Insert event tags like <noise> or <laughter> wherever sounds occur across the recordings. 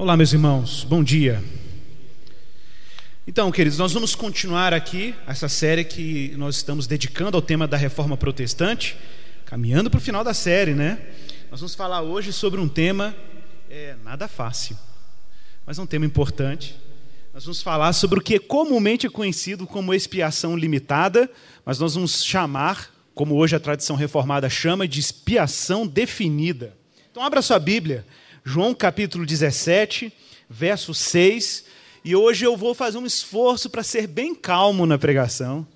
Olá, meus irmãos, bom dia. Então, queridos, nós vamos continuar aqui essa série que nós estamos dedicando ao tema da reforma protestante, caminhando para o final da série, né? Nós vamos falar hoje sobre um tema é, nada fácil, mas um tema importante. Nós vamos falar sobre o que comumente é conhecido como expiação limitada, mas nós vamos chamar, como hoje a tradição reformada chama, de expiação definida. Então, abra sua Bíblia João capítulo 17, verso 6. E hoje eu vou fazer um esforço para ser bem calmo na pregação,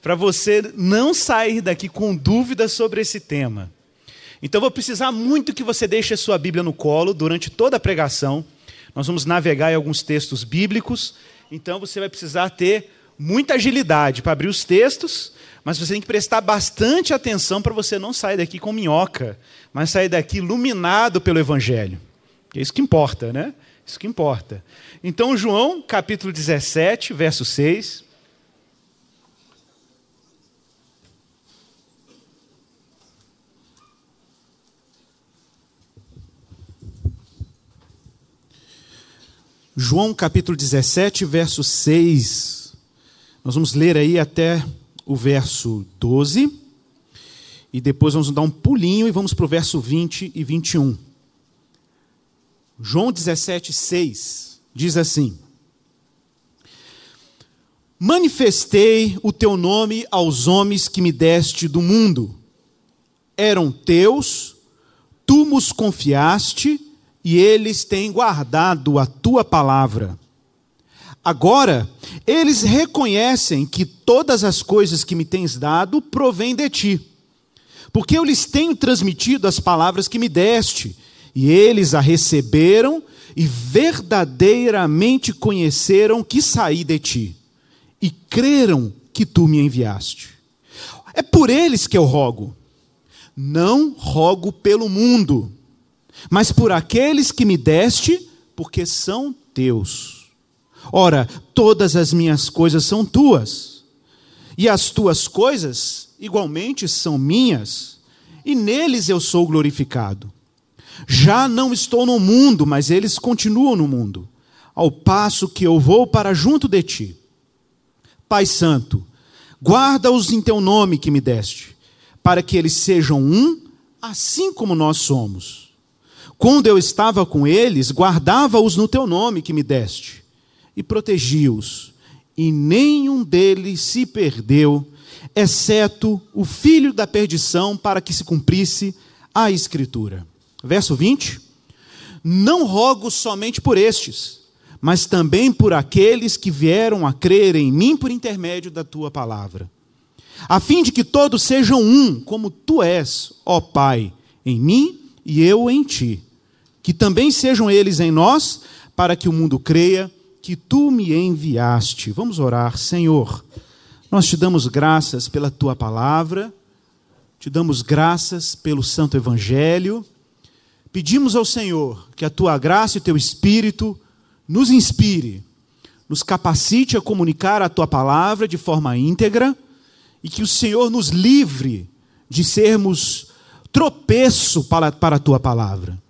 para você não sair daqui com dúvidas sobre esse tema. Então vou precisar muito que você deixe a sua Bíblia no colo durante toda a pregação. Nós vamos navegar em alguns textos bíblicos, então você vai precisar ter muita agilidade para abrir os textos, mas você tem que prestar bastante atenção para você não sair daqui com minhoca, mas sair daqui iluminado pelo Evangelho. É isso que importa, né? Isso que importa. Então, João, capítulo 17, verso 6. João capítulo 17, verso 6. Nós vamos ler aí até o verso 12. E depois vamos dar um pulinho e vamos para o verso 20 e 21. João 17, 6 diz assim: Manifestei o teu nome aos homens que me deste do mundo. Eram teus, tu nos confiaste, e eles têm guardado a tua palavra. Agora, eles reconhecem que todas as coisas que me tens dado provêm de ti, porque eu lhes tenho transmitido as palavras que me deste e eles a receberam e verdadeiramente conheceram que saí de ti, e creram que tu me enviaste. É por eles que eu rogo. Não rogo pelo mundo, mas por aqueles que me deste, porque são teus. Ora, todas as minhas coisas são tuas, e as tuas coisas igualmente são minhas, e neles eu sou glorificado. Já não estou no mundo, mas eles continuam no mundo, ao passo que eu vou para junto de ti. Pai Santo, guarda-os em teu nome que me deste, para que eles sejam um, assim como nós somos. Quando eu estava com eles, guardava-os no teu nome que me deste, e protegi-os, e nenhum deles se perdeu, exceto o filho da perdição, para que se cumprisse a Escritura. Verso 20: Não rogo somente por estes, mas também por aqueles que vieram a crer em mim por intermédio da tua palavra, a fim de que todos sejam um, como tu és, ó Pai, em mim e eu em ti. Que também sejam eles em nós, para que o mundo creia que tu me enviaste. Vamos orar, Senhor. Nós te damos graças pela tua palavra, te damos graças pelo santo evangelho Pedimos ao Senhor que a tua graça e o teu espírito nos inspire, nos capacite a comunicar a tua palavra de forma íntegra e que o Senhor nos livre de sermos tropeço para, para a tua palavra.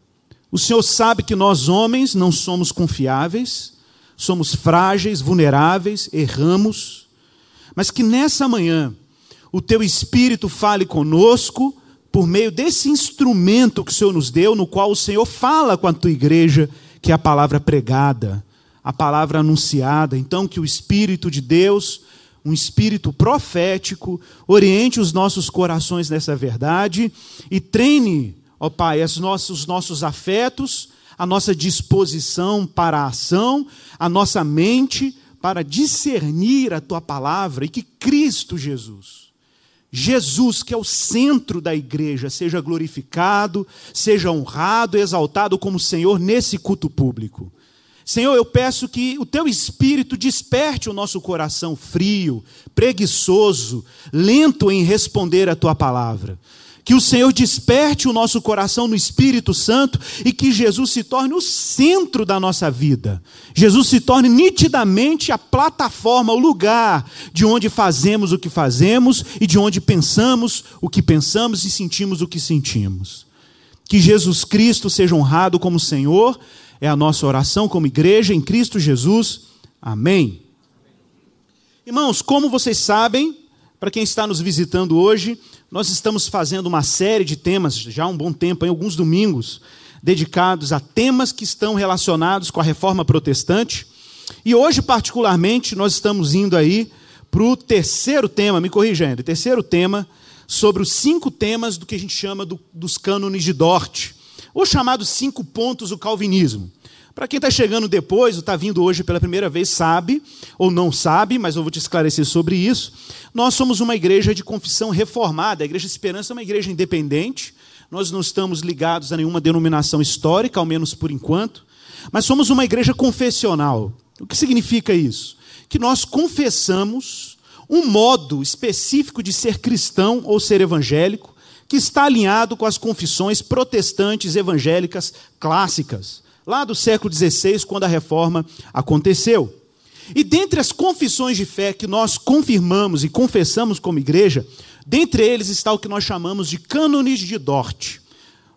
O Senhor sabe que nós, homens, não somos confiáveis, somos frágeis, vulneráveis, erramos, mas que nessa manhã o teu Espírito fale conosco por meio desse instrumento que o Senhor nos deu, no qual o Senhor fala com a tua igreja, que é a palavra pregada, a palavra anunciada. Então, que o Espírito de Deus, um espírito profético, oriente os nossos corações nessa verdade e treine, ó Pai, os nossos, os nossos afetos, a nossa disposição para a ação, a nossa mente para discernir a tua palavra e que Cristo Jesus Jesus, que é o centro da igreja, seja glorificado, seja honrado, exaltado como Senhor nesse culto público. Senhor, eu peço que o teu espírito desperte o nosso coração frio, preguiçoso, lento em responder a tua palavra. Que o Senhor desperte o nosso coração no Espírito Santo e que Jesus se torne o centro da nossa vida. Jesus se torne nitidamente a plataforma, o lugar de onde fazemos o que fazemos e de onde pensamos o que pensamos e sentimos o que sentimos. Que Jesus Cristo seja honrado como Senhor É a nossa oração como igreja em Cristo Jesus. Amém. Irmãos, como vocês sabem, para quem está nos visitando hoje, nós estamos fazendo uma série de temas já há um bom tempo, em alguns domingos, dedicados a temas que estão relacionados com a reforma protestante. E hoje, particularmente, nós estamos indo aí para o terceiro tema, me corrija terceiro tema, sobre os cinco temas do que a gente chama do, dos cânones de Dort, ou chamados cinco pontos do calvinismo. Para quem está chegando depois, ou está vindo hoje pela primeira vez, sabe, ou não sabe, mas eu vou te esclarecer sobre isso. Nós somos uma igreja de confissão reformada, a Igreja Esperança é uma igreja independente, nós não estamos ligados a nenhuma denominação histórica, ao menos por enquanto, mas somos uma igreja confessional. O que significa isso? Que nós confessamos um modo específico de ser cristão ou ser evangélico, que está alinhado com as confissões protestantes evangélicas clássicas, lá do século XVI, quando a reforma aconteceu. E dentre as confissões de fé que nós confirmamos e confessamos como igreja, dentre eles está o que nós chamamos de cânones de Dort.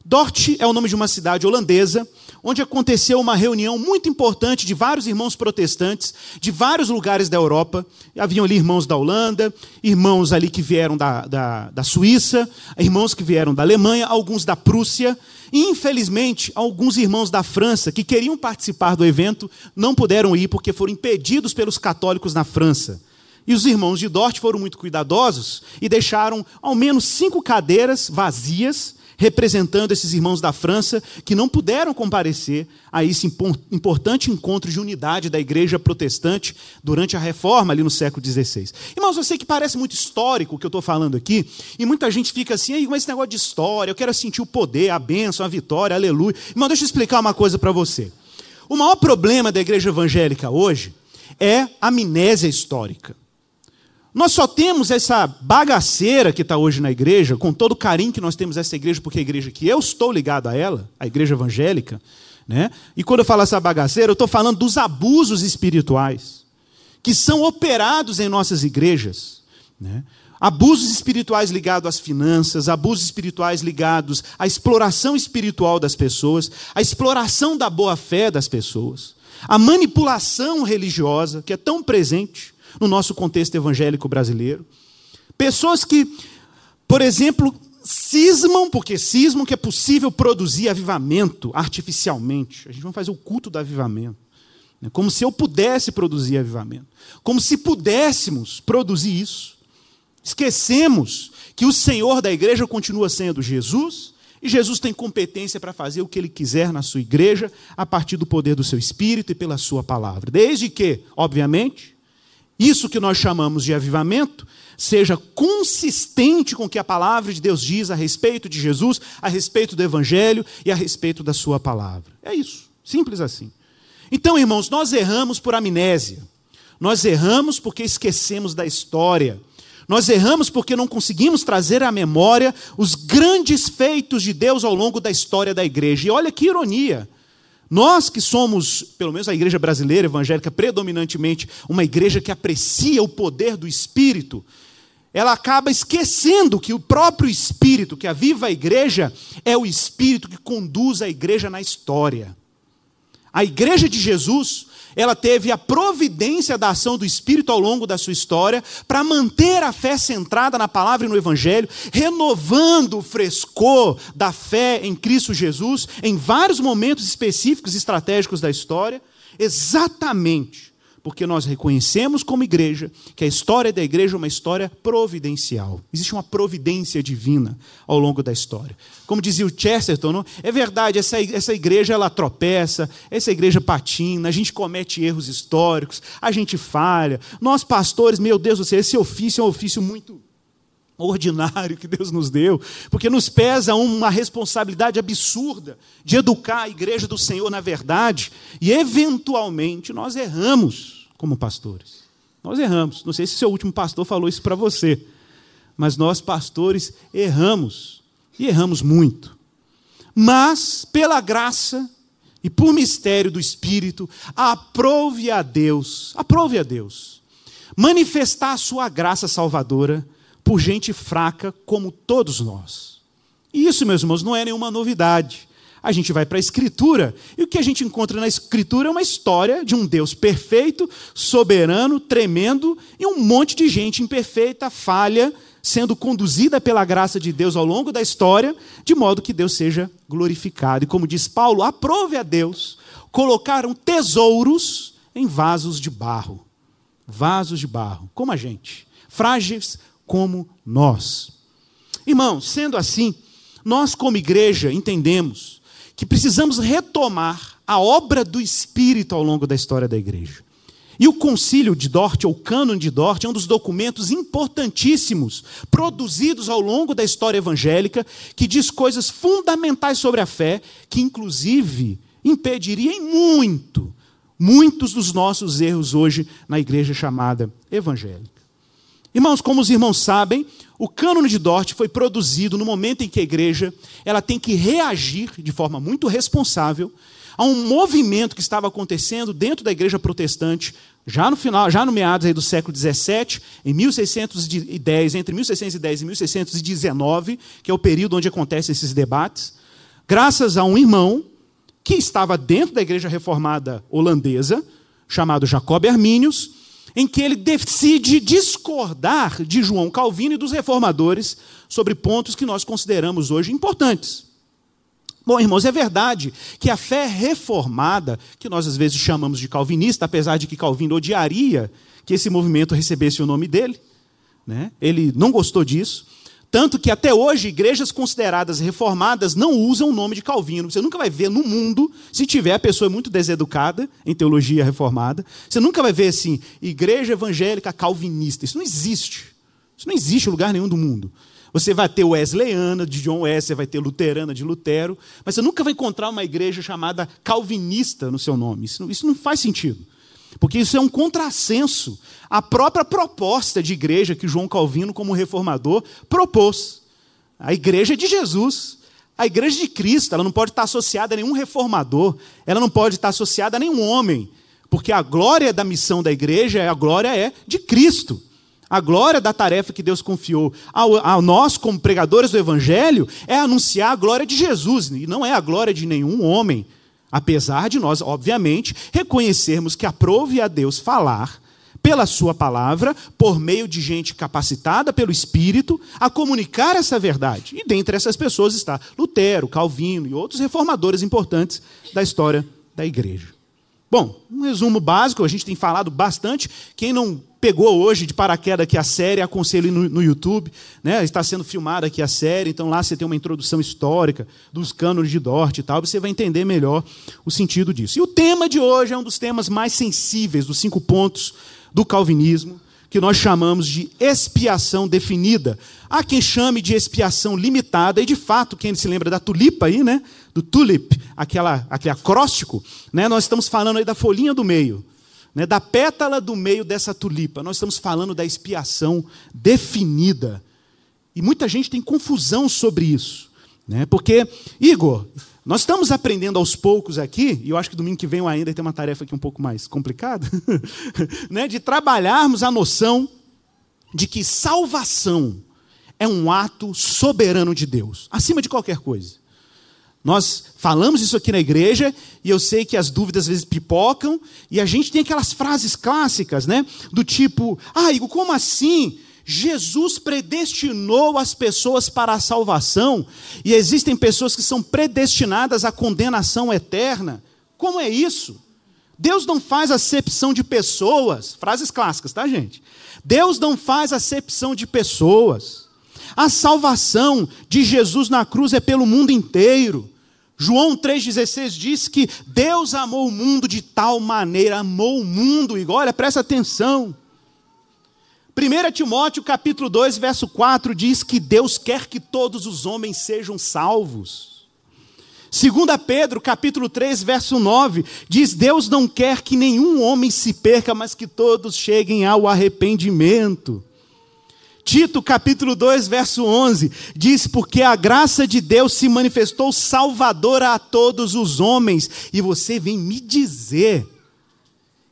Dort é o nome de uma cidade holandesa onde aconteceu uma reunião muito importante de vários irmãos protestantes de vários lugares da Europa. Haviam ali irmãos da Holanda, irmãos ali que vieram da, da, da Suíça, irmãos que vieram da Alemanha, alguns da Prússia. Infelizmente, alguns irmãos da França que queriam participar do evento não puderam ir porque foram impedidos pelos católicos na França. E os irmãos de Dort foram muito cuidadosos e deixaram ao menos cinco cadeiras vazias representando esses irmãos da França que não puderam comparecer a esse importante encontro de unidade da igreja protestante durante a reforma ali no século XVI. Irmãos, eu sei que parece muito histórico o que eu estou falando aqui, e muita gente fica assim, mas esse negócio de história, eu quero sentir o poder, a bênção, a vitória, aleluia. Irmão, deixa eu explicar uma coisa para você. O maior problema da igreja evangélica hoje é a amnésia histórica. Nós só temos essa bagaceira que está hoje na igreja, com todo o carinho que nós temos essa igreja, porque é a igreja que eu estou ligado a ela, a igreja evangélica, né? E quando eu falo essa bagaceira, eu estou falando dos abusos espirituais que são operados em nossas igrejas, né? Abusos espirituais ligados às finanças, abusos espirituais ligados à exploração espiritual das pessoas, à exploração da boa fé das pessoas, a manipulação religiosa que é tão presente no nosso contexto evangélico brasileiro. Pessoas que, por exemplo, cismam, porque cismam que é possível produzir avivamento artificialmente. A gente vai fazer o culto do avivamento. Né? Como se eu pudesse produzir avivamento. Como se pudéssemos produzir isso. Esquecemos que o Senhor da igreja continua sendo Jesus e Jesus tem competência para fazer o que ele quiser na sua igreja a partir do poder do seu espírito e pela sua palavra. Desde que, obviamente, isso que nós chamamos de avivamento seja consistente com o que a palavra de Deus diz a respeito de Jesus, a respeito do Evangelho e a respeito da Sua palavra. É isso, simples assim. Então, irmãos, nós erramos por amnésia, nós erramos porque esquecemos da história, nós erramos porque não conseguimos trazer à memória os grandes feitos de Deus ao longo da história da igreja. E olha que ironia. Nós que somos, pelo menos a igreja brasileira evangélica, predominantemente uma igreja que aprecia o poder do Espírito, ela acaba esquecendo que o próprio Espírito que aviva a igreja é o Espírito que conduz a igreja na história. A igreja de Jesus ela teve a providência da ação do Espírito ao longo da sua história para manter a fé centrada na palavra e no Evangelho, renovando o frescor da fé em Cristo Jesus em vários momentos específicos e estratégicos da história, exatamente porque nós reconhecemos como igreja que a história da igreja é uma história providencial. Existe uma providência divina ao longo da história. Como dizia o Chesterton, não? é verdade, essa, essa igreja ela tropeça, essa igreja patina, a gente comete erros históricos, a gente falha. Nós pastores, meu Deus do céu, esse ofício é um ofício muito ordinário que Deus nos deu, porque nos pesa uma responsabilidade absurda de educar a igreja do Senhor na verdade, e eventualmente nós erramos como pastores. Nós erramos. Não sei se seu último pastor falou isso para você, mas nós, pastores, erramos. E erramos muito. Mas, pela graça e por mistério do Espírito, aprove a Deus, aprove a Deus, manifestar a sua graça salvadora por gente fraca como todos nós. E isso, meus irmãos, não é nenhuma novidade. A gente vai para a Escritura, e o que a gente encontra na Escritura é uma história de um Deus perfeito, soberano, tremendo, e um monte de gente imperfeita, falha, sendo conduzida pela graça de Deus ao longo da história, de modo que Deus seja glorificado. E como diz Paulo, aprove a Deus, colocaram tesouros em vasos de barro. Vasos de barro, como a gente, frágeis como nós. Irmãos, sendo assim, nós como igreja entendemos que precisamos retomar a obra do Espírito ao longo da história da igreja. E o Concílio de Dort, ou Cânon de Dort, é um dos documentos importantíssimos produzidos ao longo da história evangélica, que diz coisas fundamentais sobre a fé, que inclusive impediriam muito, muitos dos nossos erros hoje na igreja chamada evangélica. Irmãos, como os irmãos sabem, o cânone de Dort foi produzido no momento em que a igreja ela tem que reagir de forma muito responsável a um movimento que estava acontecendo dentro da igreja protestante, já no final, já no meados do século XVII, em 1610, entre 1610 e 1619, que é o período onde acontecem esses debates, graças a um irmão que estava dentro da igreja reformada holandesa, chamado Jacob Arminius, em que ele decide discordar de João Calvino e dos reformadores sobre pontos que nós consideramos hoje importantes. Bom, irmãos, é verdade que a fé reformada, que nós às vezes chamamos de calvinista, apesar de que Calvino odiaria que esse movimento recebesse o nome dele, né? ele não gostou disso. Tanto que até hoje, igrejas consideradas reformadas não usam o nome de Calvino. Você nunca vai ver no mundo, se tiver, a pessoa é muito deseducada em teologia reformada. Você nunca vai ver assim, igreja evangélica calvinista. Isso não existe. Isso não existe em lugar nenhum do mundo. Você vai ter Wesleyana de John Wesley, vai ter luterana de Lutero, mas você nunca vai encontrar uma igreja chamada calvinista no seu nome. Isso não, isso não faz sentido. Porque isso é um contrassenso à própria proposta de igreja que João Calvino, como reformador, propôs. A igreja é de Jesus. A igreja de Cristo, ela não pode estar associada a nenhum reformador, ela não pode estar associada a nenhum homem, porque a glória da missão da igreja, a glória é de Cristo. A glória da tarefa que Deus confiou a nós, como pregadores do Evangelho, é anunciar a glória de Jesus, e não é a glória de nenhum homem, Apesar de nós, obviamente, reconhecermos que aprove a Deus falar pela Sua palavra, por meio de gente capacitada pelo Espírito, a comunicar essa verdade. E dentre essas pessoas está Lutero, Calvino e outros reformadores importantes da história da igreja. Bom, um resumo básico, a gente tem falado bastante. Quem não pegou hoje de paraquedas aqui a série, aconselho no, no YouTube, né? está sendo filmada aqui a série, então lá você tem uma introdução histórica dos cânones de Dort e tal, você vai entender melhor o sentido disso. E o tema de hoje é um dos temas mais sensíveis dos cinco pontos do calvinismo, que nós chamamos de expiação definida. Há quem chame de expiação limitada, e de fato, quem se lembra da tulipa aí, né? Do tulip, aquela, aquele acróstico, né? Nós estamos falando aí da folhinha do meio né, da pétala do meio dessa tulipa. Nós estamos falando da expiação definida. E muita gente tem confusão sobre isso. Né? Porque, Igor, nós estamos aprendendo aos poucos aqui, e eu acho que domingo que vem eu ainda tem uma tarefa aqui um pouco mais complicada, <laughs> né, de trabalharmos a noção de que salvação é um ato soberano de Deus, acima de qualquer coisa. Nós falamos isso aqui na igreja e eu sei que as dúvidas às vezes pipocam e a gente tem aquelas frases clássicas, né? Do tipo, ah, Igor, como assim? Jesus predestinou as pessoas para a salvação e existem pessoas que são predestinadas à condenação eterna. Como é isso? Deus não faz acepção de pessoas. Frases clássicas, tá, gente? Deus não faz acepção de pessoas. A salvação de Jesus na cruz é pelo mundo inteiro. João 3,16 diz que Deus amou o mundo de tal maneira, amou o mundo, igual, olha, presta atenção. 1 Timóteo capítulo 2, verso 4 diz que Deus quer que todos os homens sejam salvos. 2 Pedro capítulo 3, verso 9 diz: Deus não quer que nenhum homem se perca, mas que todos cheguem ao arrependimento. Tito capítulo 2, verso 11, diz: "Porque a graça de Deus se manifestou salvadora a todos os homens". E você vem me dizer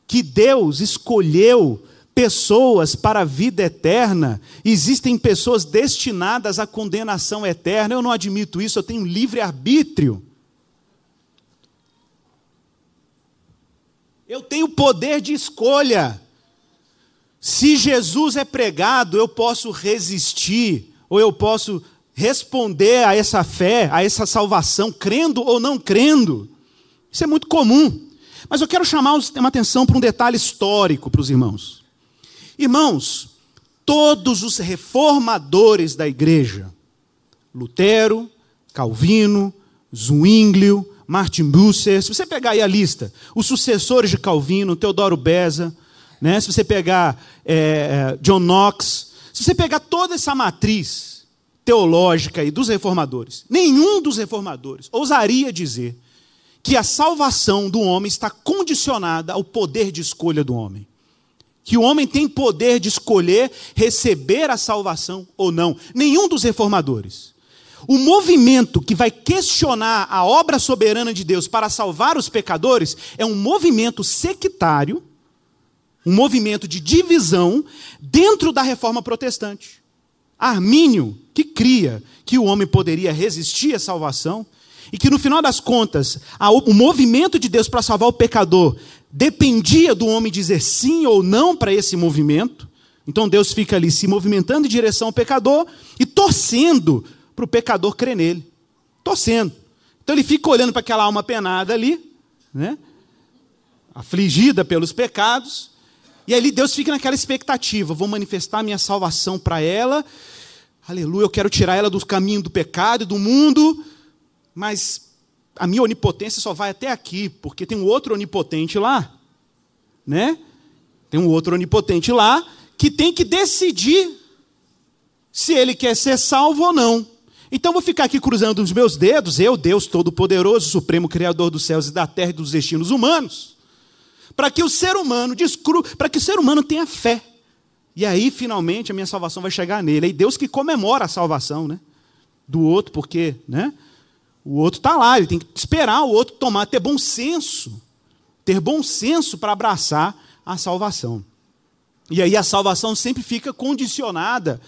que Deus escolheu pessoas para a vida eterna, existem pessoas destinadas à condenação eterna. Eu não admito isso, eu tenho livre arbítrio. Eu tenho poder de escolha. Se Jesus é pregado, eu posso resistir, ou eu posso responder a essa fé, a essa salvação, crendo ou não crendo. Isso é muito comum. Mas eu quero chamar uma atenção para um detalhe histórico para os irmãos. Irmãos, todos os reformadores da igreja, Lutero, Calvino, Zwinglio, Martin Bucer, se você pegar aí a lista, os sucessores de Calvino, Teodoro Beza, né? se você pegar é, é, John Knox, se você pegar toda essa matriz teológica aí dos reformadores, nenhum dos reformadores ousaria dizer que a salvação do homem está condicionada ao poder de escolha do homem. Que o homem tem poder de escolher receber a salvação ou não. Nenhum dos reformadores. O movimento que vai questionar a obra soberana de Deus para salvar os pecadores é um movimento sectário, um movimento de divisão dentro da reforma protestante. Armínio, que cria que o homem poderia resistir à salvação, e que no final das contas, o movimento de Deus para salvar o pecador dependia do homem dizer sim ou não para esse movimento. Então Deus fica ali se movimentando em direção ao pecador e torcendo para o pecador crer nele. Torcendo. Então ele fica olhando para aquela alma penada ali, né? afligida pelos pecados, e ali Deus fica naquela expectativa: vou manifestar minha salvação para ela, aleluia, eu quero tirar ela do caminho do pecado e do mundo, mas a minha onipotência só vai até aqui, porque tem um outro onipotente lá, né? Tem um outro onipotente lá que tem que decidir se ele quer ser salvo ou não. Então vou ficar aqui cruzando os meus dedos, eu, Deus Todo-Poderoso, Supremo Criador dos céus e da terra e dos destinos humanos, para que o ser humano descru, para que o ser humano tenha fé. E aí, finalmente, a minha salvação vai chegar nele. É Deus que comemora a salvação, né? Do outro, porque, né? O outro está lá, ele tem que esperar o outro tomar, ter bom senso, ter bom senso para abraçar a salvação. E aí a salvação sempre fica condicionada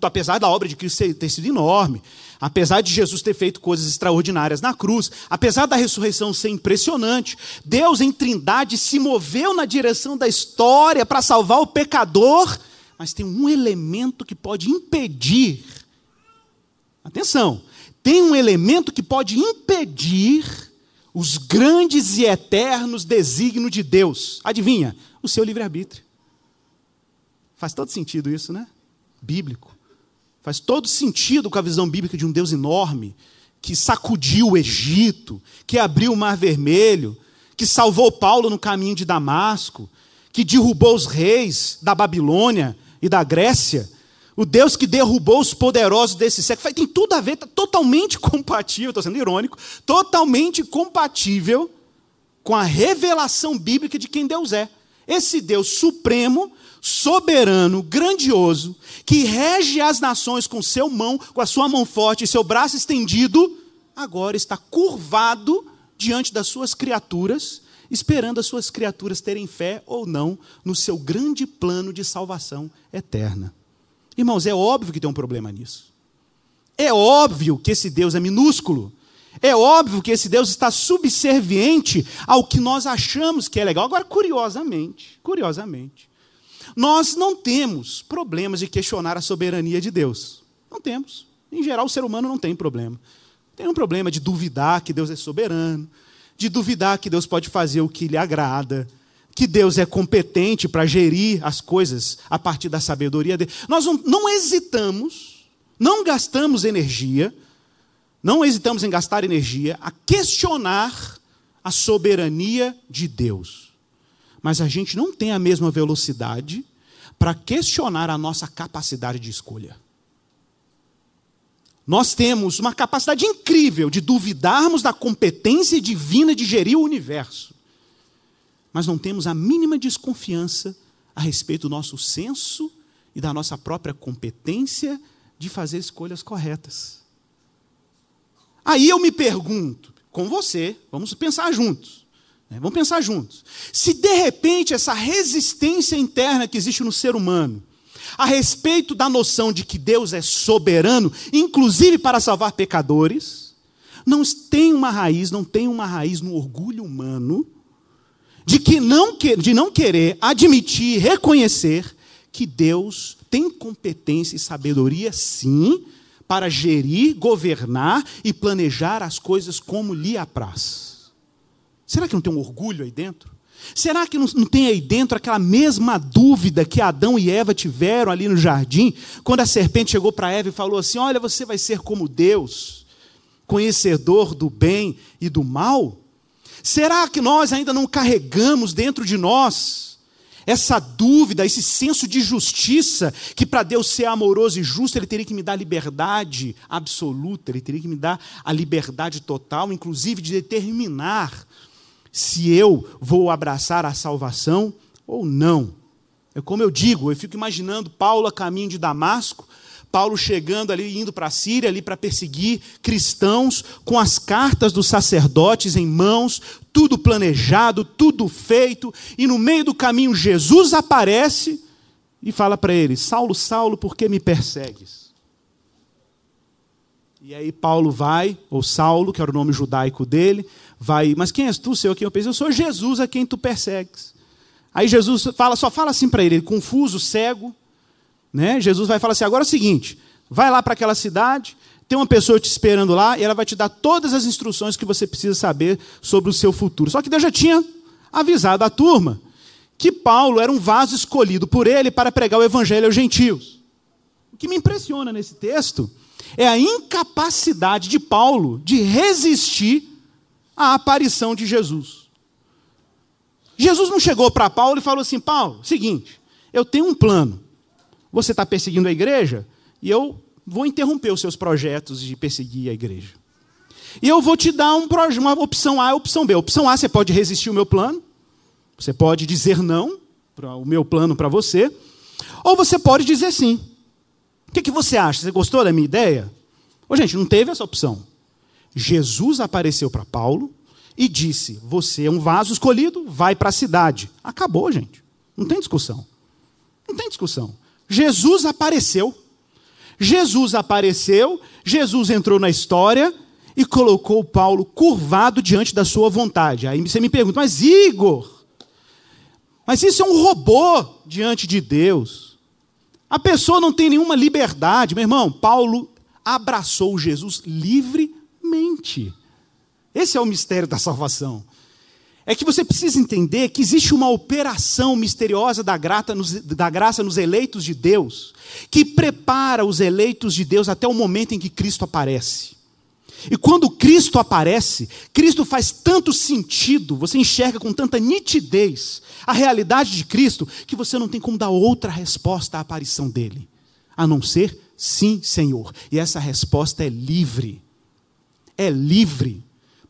apesar da obra de Cristo ter sido enorme, apesar de Jesus ter feito coisas extraordinárias na cruz, apesar da ressurreição ser impressionante, Deus em Trindade se moveu na direção da história para salvar o pecador, mas tem um elemento que pode impedir. Atenção, tem um elemento que pode impedir os grandes e eternos desígnios de Deus. Adivinha? O seu livre-arbítrio. Faz todo sentido isso, né? Bíblico. Faz todo sentido com a visão bíblica de um Deus enorme, que sacudiu o Egito, que abriu o Mar Vermelho, que salvou Paulo no caminho de Damasco, que derrubou os reis da Babilônia e da Grécia, o Deus que derrubou os poderosos desse século. Tem tudo a ver, está totalmente <laughs> compatível, estou sendo irônico, totalmente compatível com a revelação bíblica de quem Deus é. Esse Deus supremo soberano, grandioso, que rege as nações com seu mão, com a sua mão forte e seu braço estendido, agora está curvado diante das suas criaturas, esperando as suas criaturas terem fé ou não no seu grande plano de salvação eterna. Irmãos, é óbvio que tem um problema nisso. É óbvio que esse Deus é minúsculo. É óbvio que esse Deus está subserviente ao que nós achamos que é legal. Agora, curiosamente, curiosamente, nós não temos problemas de questionar a soberania de Deus. Não temos. Em geral, o ser humano não tem problema. Tem um problema de duvidar que Deus é soberano, de duvidar que Deus pode fazer o que lhe agrada, que Deus é competente para gerir as coisas a partir da sabedoria dele. Nós não, não hesitamos, não gastamos energia, não hesitamos em gastar energia a questionar a soberania de Deus mas a gente não tem a mesma velocidade para questionar a nossa capacidade de escolha. Nós temos uma capacidade incrível de duvidarmos da competência divina de gerir o universo, mas não temos a mínima desconfiança a respeito do nosso senso e da nossa própria competência de fazer escolhas corretas. Aí eu me pergunto, com você, vamos pensar juntos. Né? Vamos pensar juntos. Se de repente essa resistência interna que existe no ser humano, a respeito da noção de que Deus é soberano, inclusive para salvar pecadores, não tem uma raiz, não tem uma raiz no orgulho humano de, que não, de não querer admitir, reconhecer que Deus tem competência e sabedoria, sim, para gerir, governar e planejar as coisas como lhe apraz. Será que não tem um orgulho aí dentro? Será que não, tem aí dentro aquela mesma dúvida que Adão e Eva tiveram ali no jardim, quando a serpente chegou para Eva e falou assim: Olha, você vai ser como Deus, conhecedor do bem e do mal? Será que nós ainda não carregamos dentro de nós essa dúvida, esse senso de justiça, que para Deus ser amoroso e justo, Ele teria que me dar liberdade absoluta, Ele teria que me dar a liberdade total, inclusive de determinar se eu vou abraçar a salvação ou não. É como eu digo, eu fico imaginando Paulo a caminho de Damasco, Paulo chegando ali, indo para a Síria, ali para perseguir cristãos, com as cartas dos sacerdotes em mãos, tudo planejado, tudo feito, e no meio do caminho Jesus aparece e fala para ele: Saulo, Saulo, por que me persegues? E aí Paulo vai, ou Saulo, que era o nome judaico dele, vai, mas quem és tu, Senhor, quem eu penso? Eu sou Jesus a quem tu persegues. Aí Jesus fala, só fala assim para ele, ele, confuso, cego, né? Jesus vai falar assim: agora é o seguinte, vai lá para aquela cidade, tem uma pessoa te esperando lá e ela vai te dar todas as instruções que você precisa saber sobre o seu futuro. Só que Deus já tinha avisado a turma que Paulo era um vaso escolhido por ele para pregar o evangelho aos gentios. O que me impressiona nesse texto é a incapacidade de Paulo de resistir à aparição de Jesus. Jesus não chegou para Paulo e falou assim: Paulo, seguinte, eu tenho um plano. Você está perseguindo a igreja e eu vou interromper os seus projetos de perseguir a igreja. E eu vou te dar um, uma opção A e opção B. Opção A, você pode resistir o meu plano, você pode dizer não para o meu plano para você, ou você pode dizer sim. O que, que você acha? Você gostou da minha ideia? Ô, gente, não teve essa opção. Jesus apareceu para Paulo e disse: Você é um vaso escolhido, vai para a cidade. Acabou, gente. Não tem discussão. Não tem discussão. Jesus apareceu. Jesus apareceu, Jesus entrou na história e colocou Paulo curvado diante da sua vontade. Aí você me pergunta, mas Igor, mas isso é um robô diante de Deus. A pessoa não tem nenhuma liberdade. Meu irmão, Paulo abraçou Jesus livremente. Esse é o mistério da salvação. É que você precisa entender que existe uma operação misteriosa da, nos, da graça nos eleitos de Deus, que prepara os eleitos de Deus até o momento em que Cristo aparece. E quando Cristo aparece, Cristo faz tanto sentido, você enxerga com tanta nitidez a realidade de Cristo, que você não tem como dar outra resposta à aparição dele, a não ser sim, Senhor. E essa resposta é livre. É livre.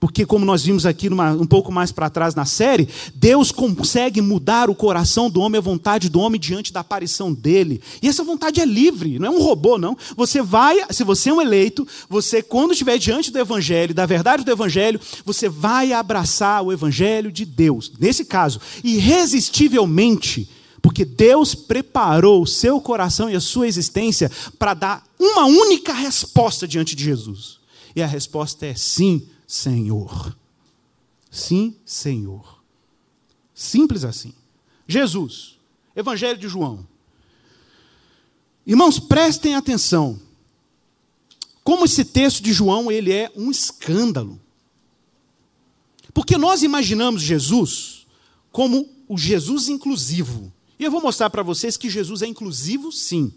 Porque, como nós vimos aqui numa, um pouco mais para trás na série, Deus consegue mudar o coração do homem, a vontade do homem diante da aparição dele. E essa vontade é livre, não é um robô, não. Você vai, se você é um eleito, você, quando estiver diante do Evangelho, da verdade do Evangelho, você vai abraçar o Evangelho de Deus. Nesse caso, irresistivelmente, porque Deus preparou o seu coração e a sua existência para dar uma única resposta diante de Jesus. E a resposta é sim Senhor. Sim, Senhor. Simples assim. Jesus, Evangelho de João. Irmãos, prestem atenção. Como esse texto de João, ele é um escândalo. Porque nós imaginamos Jesus como o Jesus inclusivo. E eu vou mostrar para vocês que Jesus é inclusivo, sim.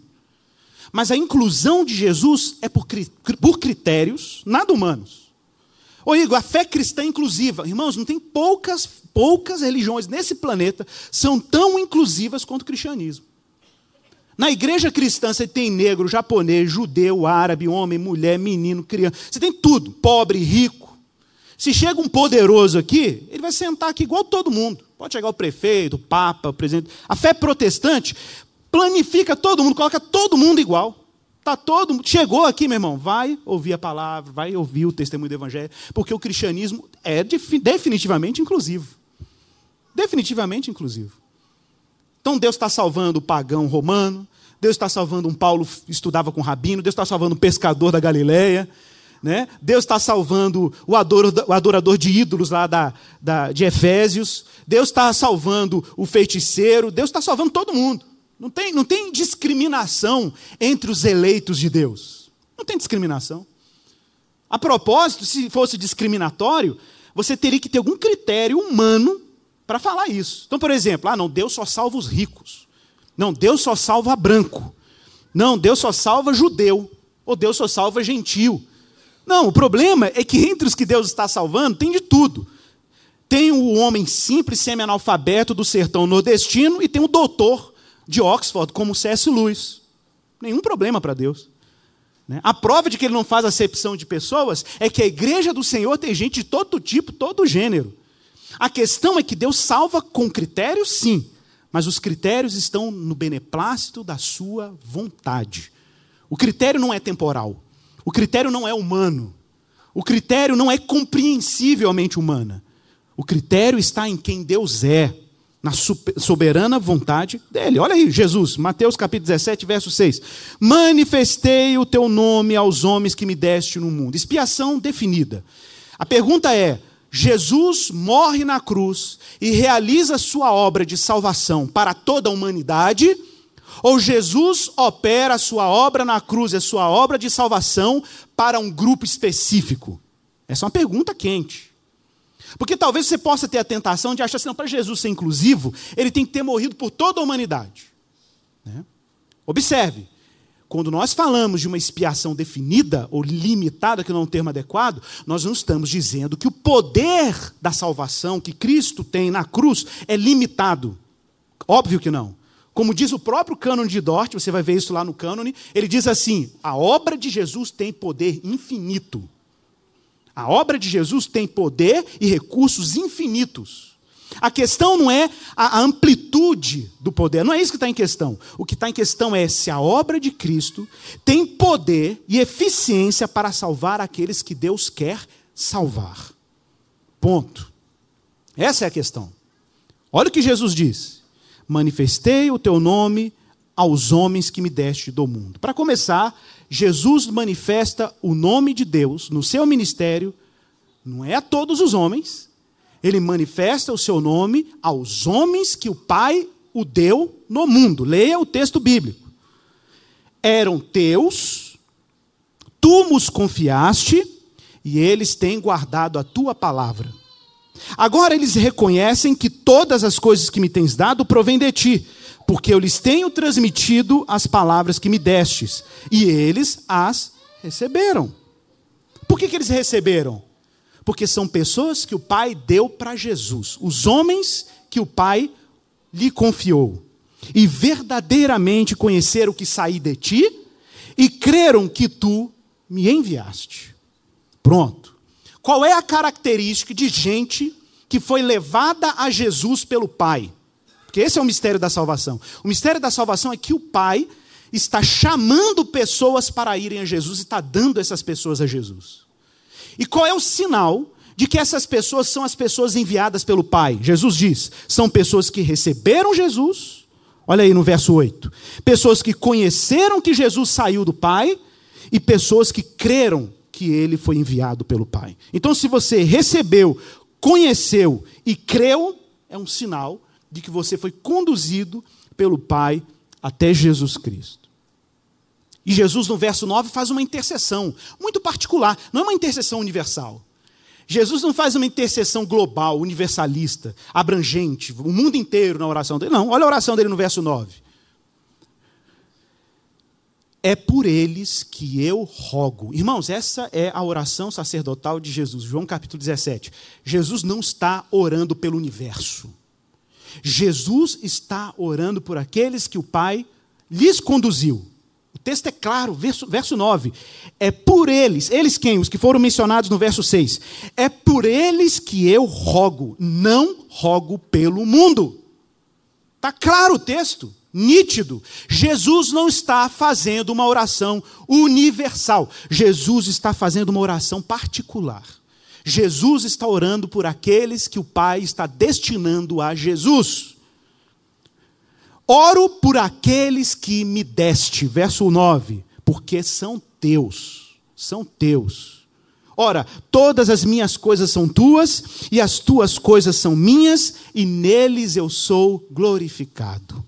Mas a inclusão de Jesus é por, por critérios nada humanos. Ô Igor, a fé cristã é inclusiva. Irmãos, não tem poucas, poucas religiões nesse planeta são tão inclusivas quanto o cristianismo. Na igreja cristã você tem negro, japonês, judeu, árabe, homem, mulher, menino, criança. Você tem tudo, pobre, rico. Se chega um poderoso aqui, ele vai sentar aqui igual todo mundo. Pode chegar o prefeito, o papa, o presidente. A fé protestante planifica todo mundo, coloca todo mundo igual. Tá todo chegou aqui, meu irmão, vai ouvir a palavra, vai ouvir o testemunho do evangelho, porque o cristianismo é definitivamente inclusivo. Definitivamente inclusivo. Então Deus está salvando o pagão romano, Deus está salvando um Paulo estudava com rabino, Deus está salvando um pescador da Galileia, Né? Deus está salvando o adorador, o adorador, de ídolos lá da, da, de Efésios. Deus está salvando o feiticeiro. Deus está salvando todo mundo. Não tem, não tem discriminação entre os eleitos de Deus. Não tem discriminação. A propósito, se fosse discriminatório, você teria que ter algum critério humano para falar isso. Então, por exemplo, ah, não, Deus só salva os ricos. Não, Deus só salva branco. Não, Deus só salva judeu. Ou Deus só salva gentil. Não, o problema é que entre os que Deus está salvando, tem de tudo. Tem o homem simples, semi-analfabeto do sertão nordestino, e tem o doutor de Oxford, como C.S. Lewis. Nenhum problema para Deus. Né? A prova de que ele não faz acepção de pessoas é que a igreja do Senhor tem gente de todo tipo, todo gênero. A questão é que Deus salva com critérios, sim, mas os critérios estão no beneplácito da sua vontade. O critério não é temporal. O critério não é humano. O critério não é compreensivelmente humana. O critério está em quem Deus é, na soberana vontade dele. Olha aí, Jesus, Mateus capítulo 17, verso 6. Manifestei o teu nome aos homens que me deste no mundo. Expiação definida. A pergunta é: Jesus morre na cruz e realiza sua obra de salvação para toda a humanidade? Ou Jesus opera a sua obra na cruz, a sua obra de salvação para um grupo específico? Essa é uma pergunta quente. Porque talvez você possa ter a tentação de achar assim, para Jesus ser inclusivo, ele tem que ter morrido por toda a humanidade. Né? Observe, quando nós falamos de uma expiação definida ou limitada, que não é um termo adequado, nós não estamos dizendo que o poder da salvação que Cristo tem na cruz é limitado. Óbvio que não. Como diz o próprio cânone de Dort, você vai ver isso lá no cânone, ele diz assim: a obra de Jesus tem poder infinito. A obra de Jesus tem poder e recursos infinitos. A questão não é a amplitude do poder, não é isso que está em questão. O que está em questão é se a obra de Cristo tem poder e eficiência para salvar aqueles que Deus quer salvar. Ponto. Essa é a questão. Olha o que Jesus diz manifestei o teu nome aos homens que me deste do mundo. Para começar, Jesus manifesta o nome de Deus no seu ministério, não é a todos os homens, ele manifesta o seu nome aos homens que o Pai o deu no mundo. Leia o texto bíblico. Eram teus, tu nos confiaste, e eles têm guardado a tua palavra. Agora eles reconhecem que todas as coisas que me tens dado provêm de ti, porque eu lhes tenho transmitido as palavras que me destes, e eles as receberam. Por que, que eles receberam? Porque são pessoas que o Pai deu para Jesus, os homens que o Pai lhe confiou, e verdadeiramente conheceram que saí de ti, e creram que tu me enviaste. Pronto. Qual é a característica de gente que foi levada a Jesus pelo Pai? Porque esse é o mistério da salvação. O mistério da salvação é que o Pai está chamando pessoas para irem a Jesus e está dando essas pessoas a Jesus. E qual é o sinal de que essas pessoas são as pessoas enviadas pelo Pai? Jesus diz: são pessoas que receberam Jesus. Olha aí no verso 8. Pessoas que conheceram que Jesus saiu do Pai e pessoas que creram que ele foi enviado pelo Pai. Então, se você recebeu, conheceu e creu, é um sinal de que você foi conduzido pelo Pai até Jesus Cristo. E Jesus, no verso 9, faz uma intercessão muito particular, não é uma intercessão universal. Jesus não faz uma intercessão global, universalista, abrangente, o mundo inteiro na oração dele. Não, olha a oração dele no verso 9 é por eles que eu rogo. Irmãos, essa é a oração sacerdotal de Jesus, João capítulo 17. Jesus não está orando pelo universo. Jesus está orando por aqueles que o Pai lhes conduziu. O texto é claro, verso, verso 9. É por eles, eles quem? Os que foram mencionados no verso 6. É por eles que eu rogo, não rogo pelo mundo. Está claro o texto nítido. Jesus não está fazendo uma oração universal. Jesus está fazendo uma oração particular. Jesus está orando por aqueles que o Pai está destinando a Jesus. Oro por aqueles que me deste, verso 9, porque são teus, são teus. Ora, todas as minhas coisas são tuas, e as tuas coisas são minhas, e neles eu sou glorificado.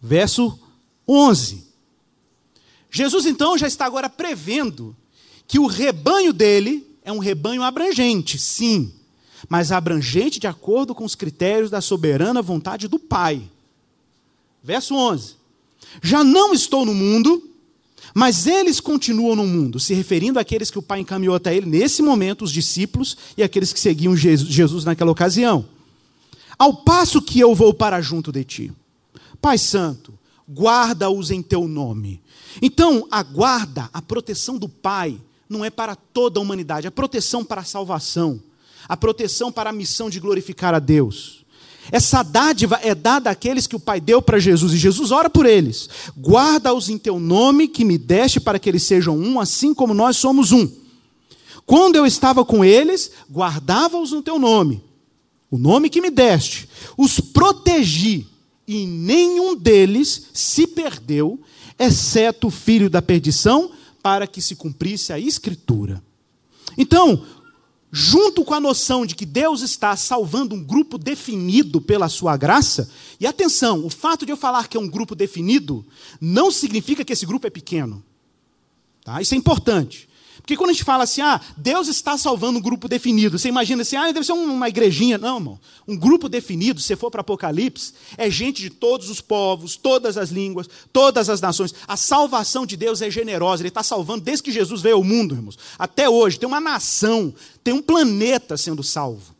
Verso 11. Jesus então já está agora prevendo que o rebanho dele é um rebanho abrangente, sim, mas abrangente de acordo com os critérios da soberana vontade do Pai. Verso 11: Já não estou no mundo, mas eles continuam no mundo, se referindo àqueles que o Pai encaminhou até ele nesse momento, os discípulos e aqueles que seguiam Jesus naquela ocasião. Ao passo que eu vou para junto de ti. Pai Santo, guarda-os em teu nome. Então, a guarda, a proteção do Pai, não é para toda a humanidade, a proteção para a salvação, a proteção para a missão de glorificar a Deus. Essa dádiva é dada àqueles que o Pai deu para Jesus, e Jesus ora por eles. Guarda-os em teu nome, que me deste para que eles sejam um, assim como nós somos um. Quando eu estava com eles, guardava-os no teu nome, o nome que me deste. Os protegi, e nenhum deles se perdeu, exceto o filho da perdição, para que se cumprisse a Escritura. Então, junto com a noção de que Deus está salvando um grupo definido pela sua graça, e atenção, o fato de eu falar que é um grupo definido não significa que esse grupo é pequeno. Tá? Isso é importante. Porque quando a gente fala assim, ah, Deus está salvando um grupo definido, você imagina assim, ah, deve ser uma igrejinha. Não, irmão. Um grupo definido, se for para Apocalipse, é gente de todos os povos, todas as línguas, todas as nações. A salvação de Deus é generosa, Ele está salvando desde que Jesus veio ao mundo, irmãos. Até hoje, tem uma nação, tem um planeta sendo salvo.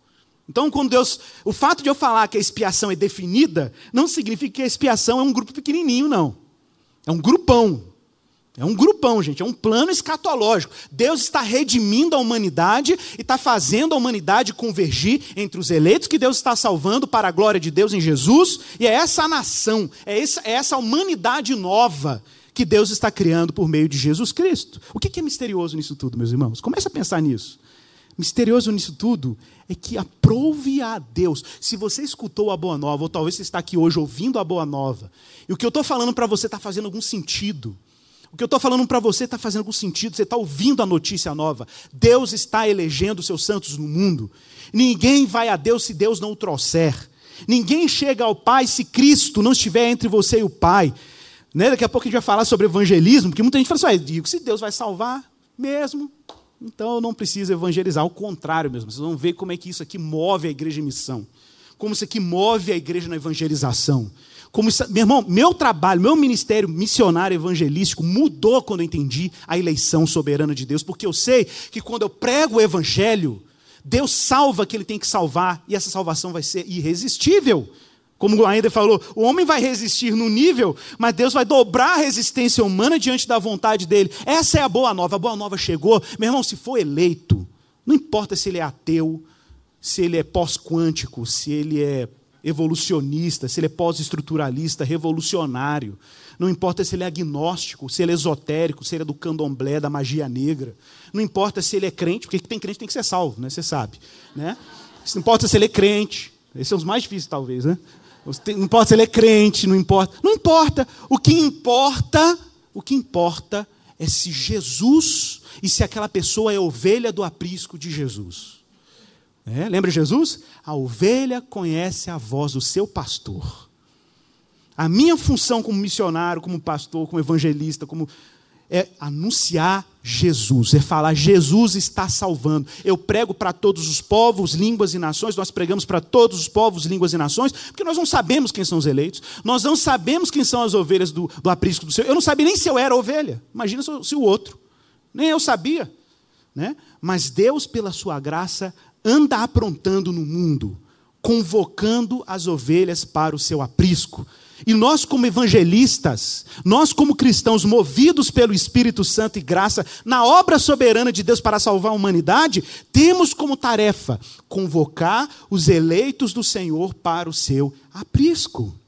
Então, quando Deus. O fato de eu falar que a expiação é definida, não significa que a expiação é um grupo pequenininho, não. É um grupão. É um grupão, gente, é um plano escatológico. Deus está redimindo a humanidade e está fazendo a humanidade convergir entre os eleitos que Deus está salvando para a glória de Deus em Jesus, e é essa nação, é essa, é essa humanidade nova que Deus está criando por meio de Jesus Cristo. O que é misterioso nisso tudo, meus irmãos? Comece a pensar nisso. Misterioso nisso tudo é que aprove a Deus. Se você escutou a Boa Nova, ou talvez você está aqui hoje ouvindo a Boa Nova, e o que eu estou falando para você está fazendo algum sentido. O que eu estou falando para você está fazendo algum sentido, você está ouvindo a notícia nova. Deus está elegendo seus santos no mundo. Ninguém vai a Deus se Deus não o trouxer. Ninguém chega ao Pai se Cristo não estiver entre você e o Pai. Né? Daqui a pouco a gente vai falar sobre evangelismo, porque muita gente fala assim, digo, se Deus vai salvar mesmo, então eu não preciso evangelizar. Ao contrário mesmo, vocês vão ver como é que isso aqui move a igreja em missão. Como isso aqui move a igreja na evangelização. Como meu irmão, meu trabalho, meu ministério missionário evangelístico mudou quando eu entendi a eleição soberana de Deus, porque eu sei que quando eu prego o evangelho, Deus salva que ele tem que salvar e essa salvação vai ser irresistível. Como ainda falou, o homem vai resistir no nível, mas Deus vai dobrar a resistência humana diante da vontade dele. Essa é a boa nova. A boa nova chegou. Meu irmão, se for eleito, não importa se ele é ateu, se ele é pós-quântico, se ele é evolucionista, se ele é pós-estruturalista, revolucionário. Não importa se ele é agnóstico, se ele é esotérico, se ele é do candomblé, da magia negra. Não importa se ele é crente, porque tem crente tem que ser salvo, né? Você sabe, né? Não importa se ele é crente. Esses são os mais difíceis, talvez, né? Não importa se ele é crente, não importa. Não importa. O que importa, o que importa é se Jesus e se aquela pessoa é ovelha do aprisco de Jesus. É, lembra Jesus? A ovelha conhece a voz do seu pastor. A minha função como missionário, como pastor, como evangelista, como é anunciar Jesus, é falar Jesus está salvando. Eu prego para todos os povos, línguas e nações, nós pregamos para todos os povos, línguas e nações, porque nós não sabemos quem são os eleitos, nós não sabemos quem são as ovelhas do, do aprisco do Senhor. Eu não sabia nem se eu era ovelha, imagina se, se o outro, nem eu sabia. Né? Mas Deus, pela sua graça, anda aprontando no mundo, convocando as ovelhas para o seu aprisco. E nós, como evangelistas, nós, como cristãos, movidos pelo Espírito Santo e graça, na obra soberana de Deus para salvar a humanidade, temos como tarefa convocar os eleitos do Senhor para o seu aprisco.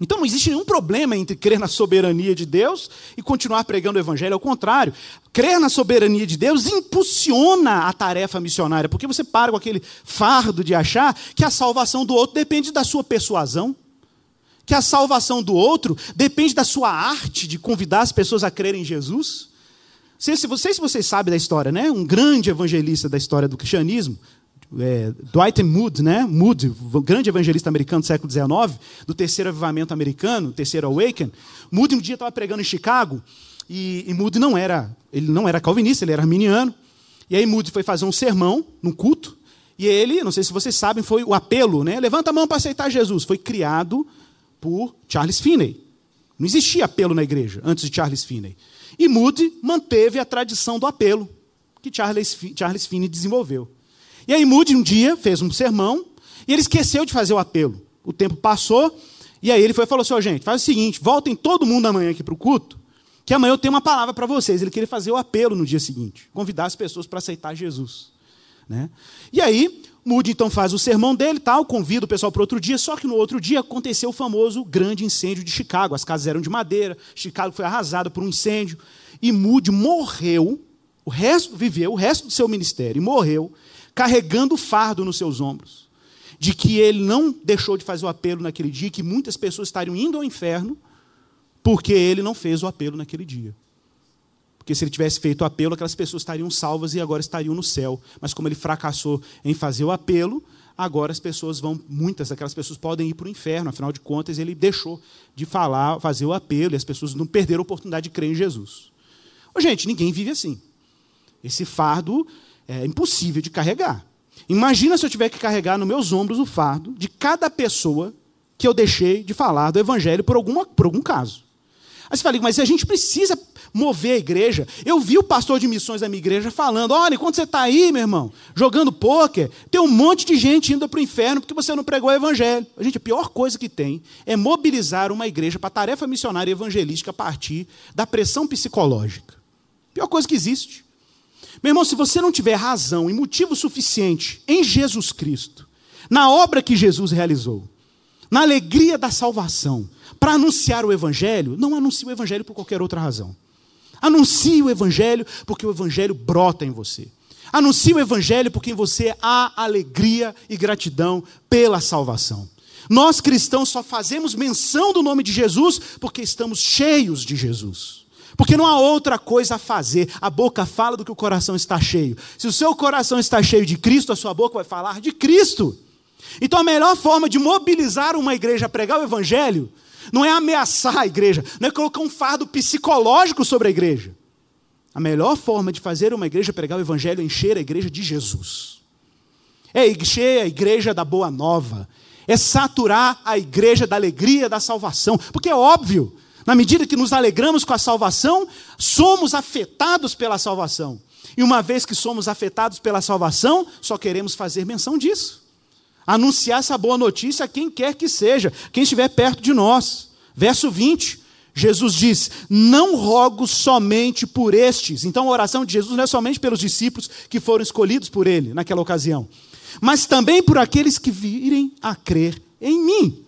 Então não existe nenhum problema entre crer na soberania de Deus e continuar pregando o Evangelho. Ao contrário, crer na soberania de Deus impulsiona a tarefa missionária, porque você para com aquele fardo de achar que a salvação do outro depende da sua persuasão, que a salvação do outro depende da sua arte de convidar as pessoas a crerem em Jesus. sei se vocês, se vocês sabem da história, né? Um grande evangelista da história do cristianismo, é, Dwight Moody, né? Moody, grande evangelista americano do século XIX, do terceiro avivamento americano, terceiro Awaken. Moody um dia estava pregando em Chicago e, e Moody não era, ele não era calvinista, ele era arminiano. E aí Moody foi fazer um sermão num culto e ele, não sei se vocês sabem, foi o apelo, né? Levanta a mão para aceitar Jesus. Foi criado por Charles Finney. Não existia apelo na igreja antes de Charles Finney. E Moody manteve a tradição do apelo que Charles, Charles Finney desenvolveu. E aí Moody um dia fez um sermão e ele esqueceu de fazer o apelo. O tempo passou e aí ele foi e falou assim: oh, gente, faz o seguinte, voltem todo mundo amanhã aqui para o culto, que amanhã eu tenho uma palavra para vocês. Ele queria fazer o apelo no dia seguinte, convidar as pessoas para aceitar Jesus. Né? E aí, Moody então faz o sermão dele, tal, convida o pessoal para outro dia, só que no outro dia aconteceu o famoso grande incêndio de Chicago. As casas eram de madeira, Chicago foi arrasado por um incêndio, e Moody morreu, o resto viveu, o resto do seu ministério, e morreu carregando o fardo nos seus ombros, de que ele não deixou de fazer o apelo naquele dia, que muitas pessoas estariam indo ao inferno porque ele não fez o apelo naquele dia. Porque se ele tivesse feito o apelo, aquelas pessoas estariam salvas e agora estariam no céu. Mas como ele fracassou em fazer o apelo, agora as pessoas vão, muitas daquelas pessoas podem ir para o inferno. Afinal de contas, ele deixou de falar, fazer o apelo, e as pessoas não perderam a oportunidade de crer em Jesus. Ô, gente, ninguém vive assim. Esse fardo é impossível de carregar. Imagina se eu tiver que carregar nos meus ombros o fardo de cada pessoa que eu deixei de falar do evangelho por, alguma, por algum caso. Aí você fala, mas a gente precisa mover a igreja. Eu vi o pastor de missões da minha igreja falando: olha, enquanto você está aí, meu irmão, jogando pôquer, tem um monte de gente indo para o inferno porque você não pregou o evangelho. A gente, a pior coisa que tem é mobilizar uma igreja para tarefa missionária e evangelística a partir da pressão psicológica. Pior coisa que existe. Meu irmão, se você não tiver razão e motivo suficiente em Jesus Cristo, na obra que Jesus realizou, na alegria da salvação, para anunciar o Evangelho, não anuncie o Evangelho por qualquer outra razão. Anuncie o Evangelho porque o Evangelho brota em você. Anuncie o Evangelho porque em você há alegria e gratidão pela salvação. Nós cristãos só fazemos menção do nome de Jesus porque estamos cheios de Jesus. Porque não há outra coisa a fazer. A boca fala do que o coração está cheio. Se o seu coração está cheio de Cristo, a sua boca vai falar de Cristo. Então a melhor forma de mobilizar uma igreja a pregar o Evangelho não é ameaçar a igreja, não é colocar um fardo psicológico sobre a igreja. A melhor forma de fazer uma igreja pregar o Evangelho é encher a igreja de Jesus. É encher a igreja da boa nova. É saturar a igreja da alegria da salvação. Porque é óbvio, na medida que nos alegramos com a salvação, somos afetados pela salvação. E uma vez que somos afetados pela salvação, só queremos fazer menção disso. Anunciar essa boa notícia a quem quer que seja, quem estiver perto de nós. Verso 20, Jesus diz: Não rogo somente por estes. Então a oração de Jesus não é somente pelos discípulos que foram escolhidos por ele naquela ocasião, mas também por aqueles que virem a crer em mim.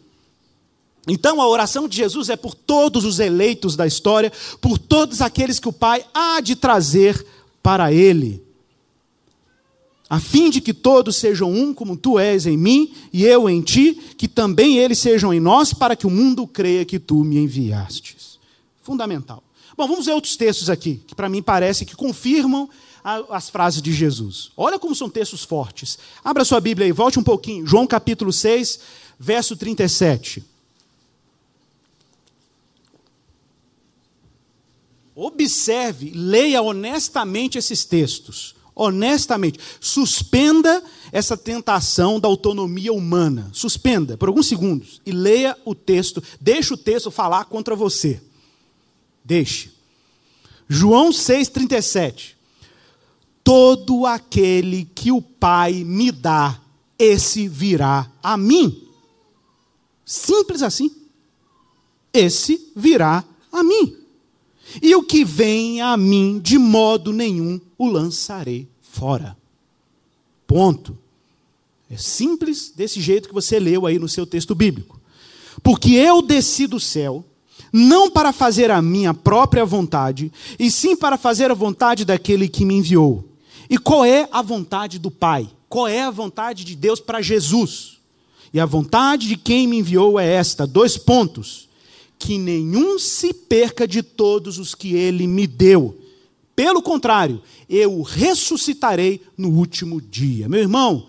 Então a oração de Jesus é por todos os eleitos da história, por todos aqueles que o Pai há de trazer para Ele, a fim de que todos sejam um, como tu és em mim e eu em ti, que também eles sejam em nós, para que o mundo creia que tu me enviastes. Fundamental. Bom, vamos ver outros textos aqui, que para mim parece que confirmam as frases de Jesus. Olha como são textos fortes. Abra sua Bíblia aí, volte um pouquinho. João capítulo 6, verso 37. Observe, leia honestamente esses textos. Honestamente. Suspenda essa tentação da autonomia humana. Suspenda por alguns segundos e leia o texto. Deixe o texto falar contra você. Deixe. João 6,37. Todo aquele que o Pai me dá, esse virá a mim. Simples assim. Esse virá a mim. E o que vem a mim, de modo nenhum o lançarei fora. Ponto. É simples desse jeito que você leu aí no seu texto bíblico. Porque eu desci do céu, não para fazer a minha própria vontade, e sim para fazer a vontade daquele que me enviou. E qual é a vontade do Pai? Qual é a vontade de Deus para Jesus? E a vontade de quem me enviou é esta: dois pontos que nenhum se perca de todos os que ele me deu, Pelo contrário, eu o ressuscitarei no último dia. Meu irmão,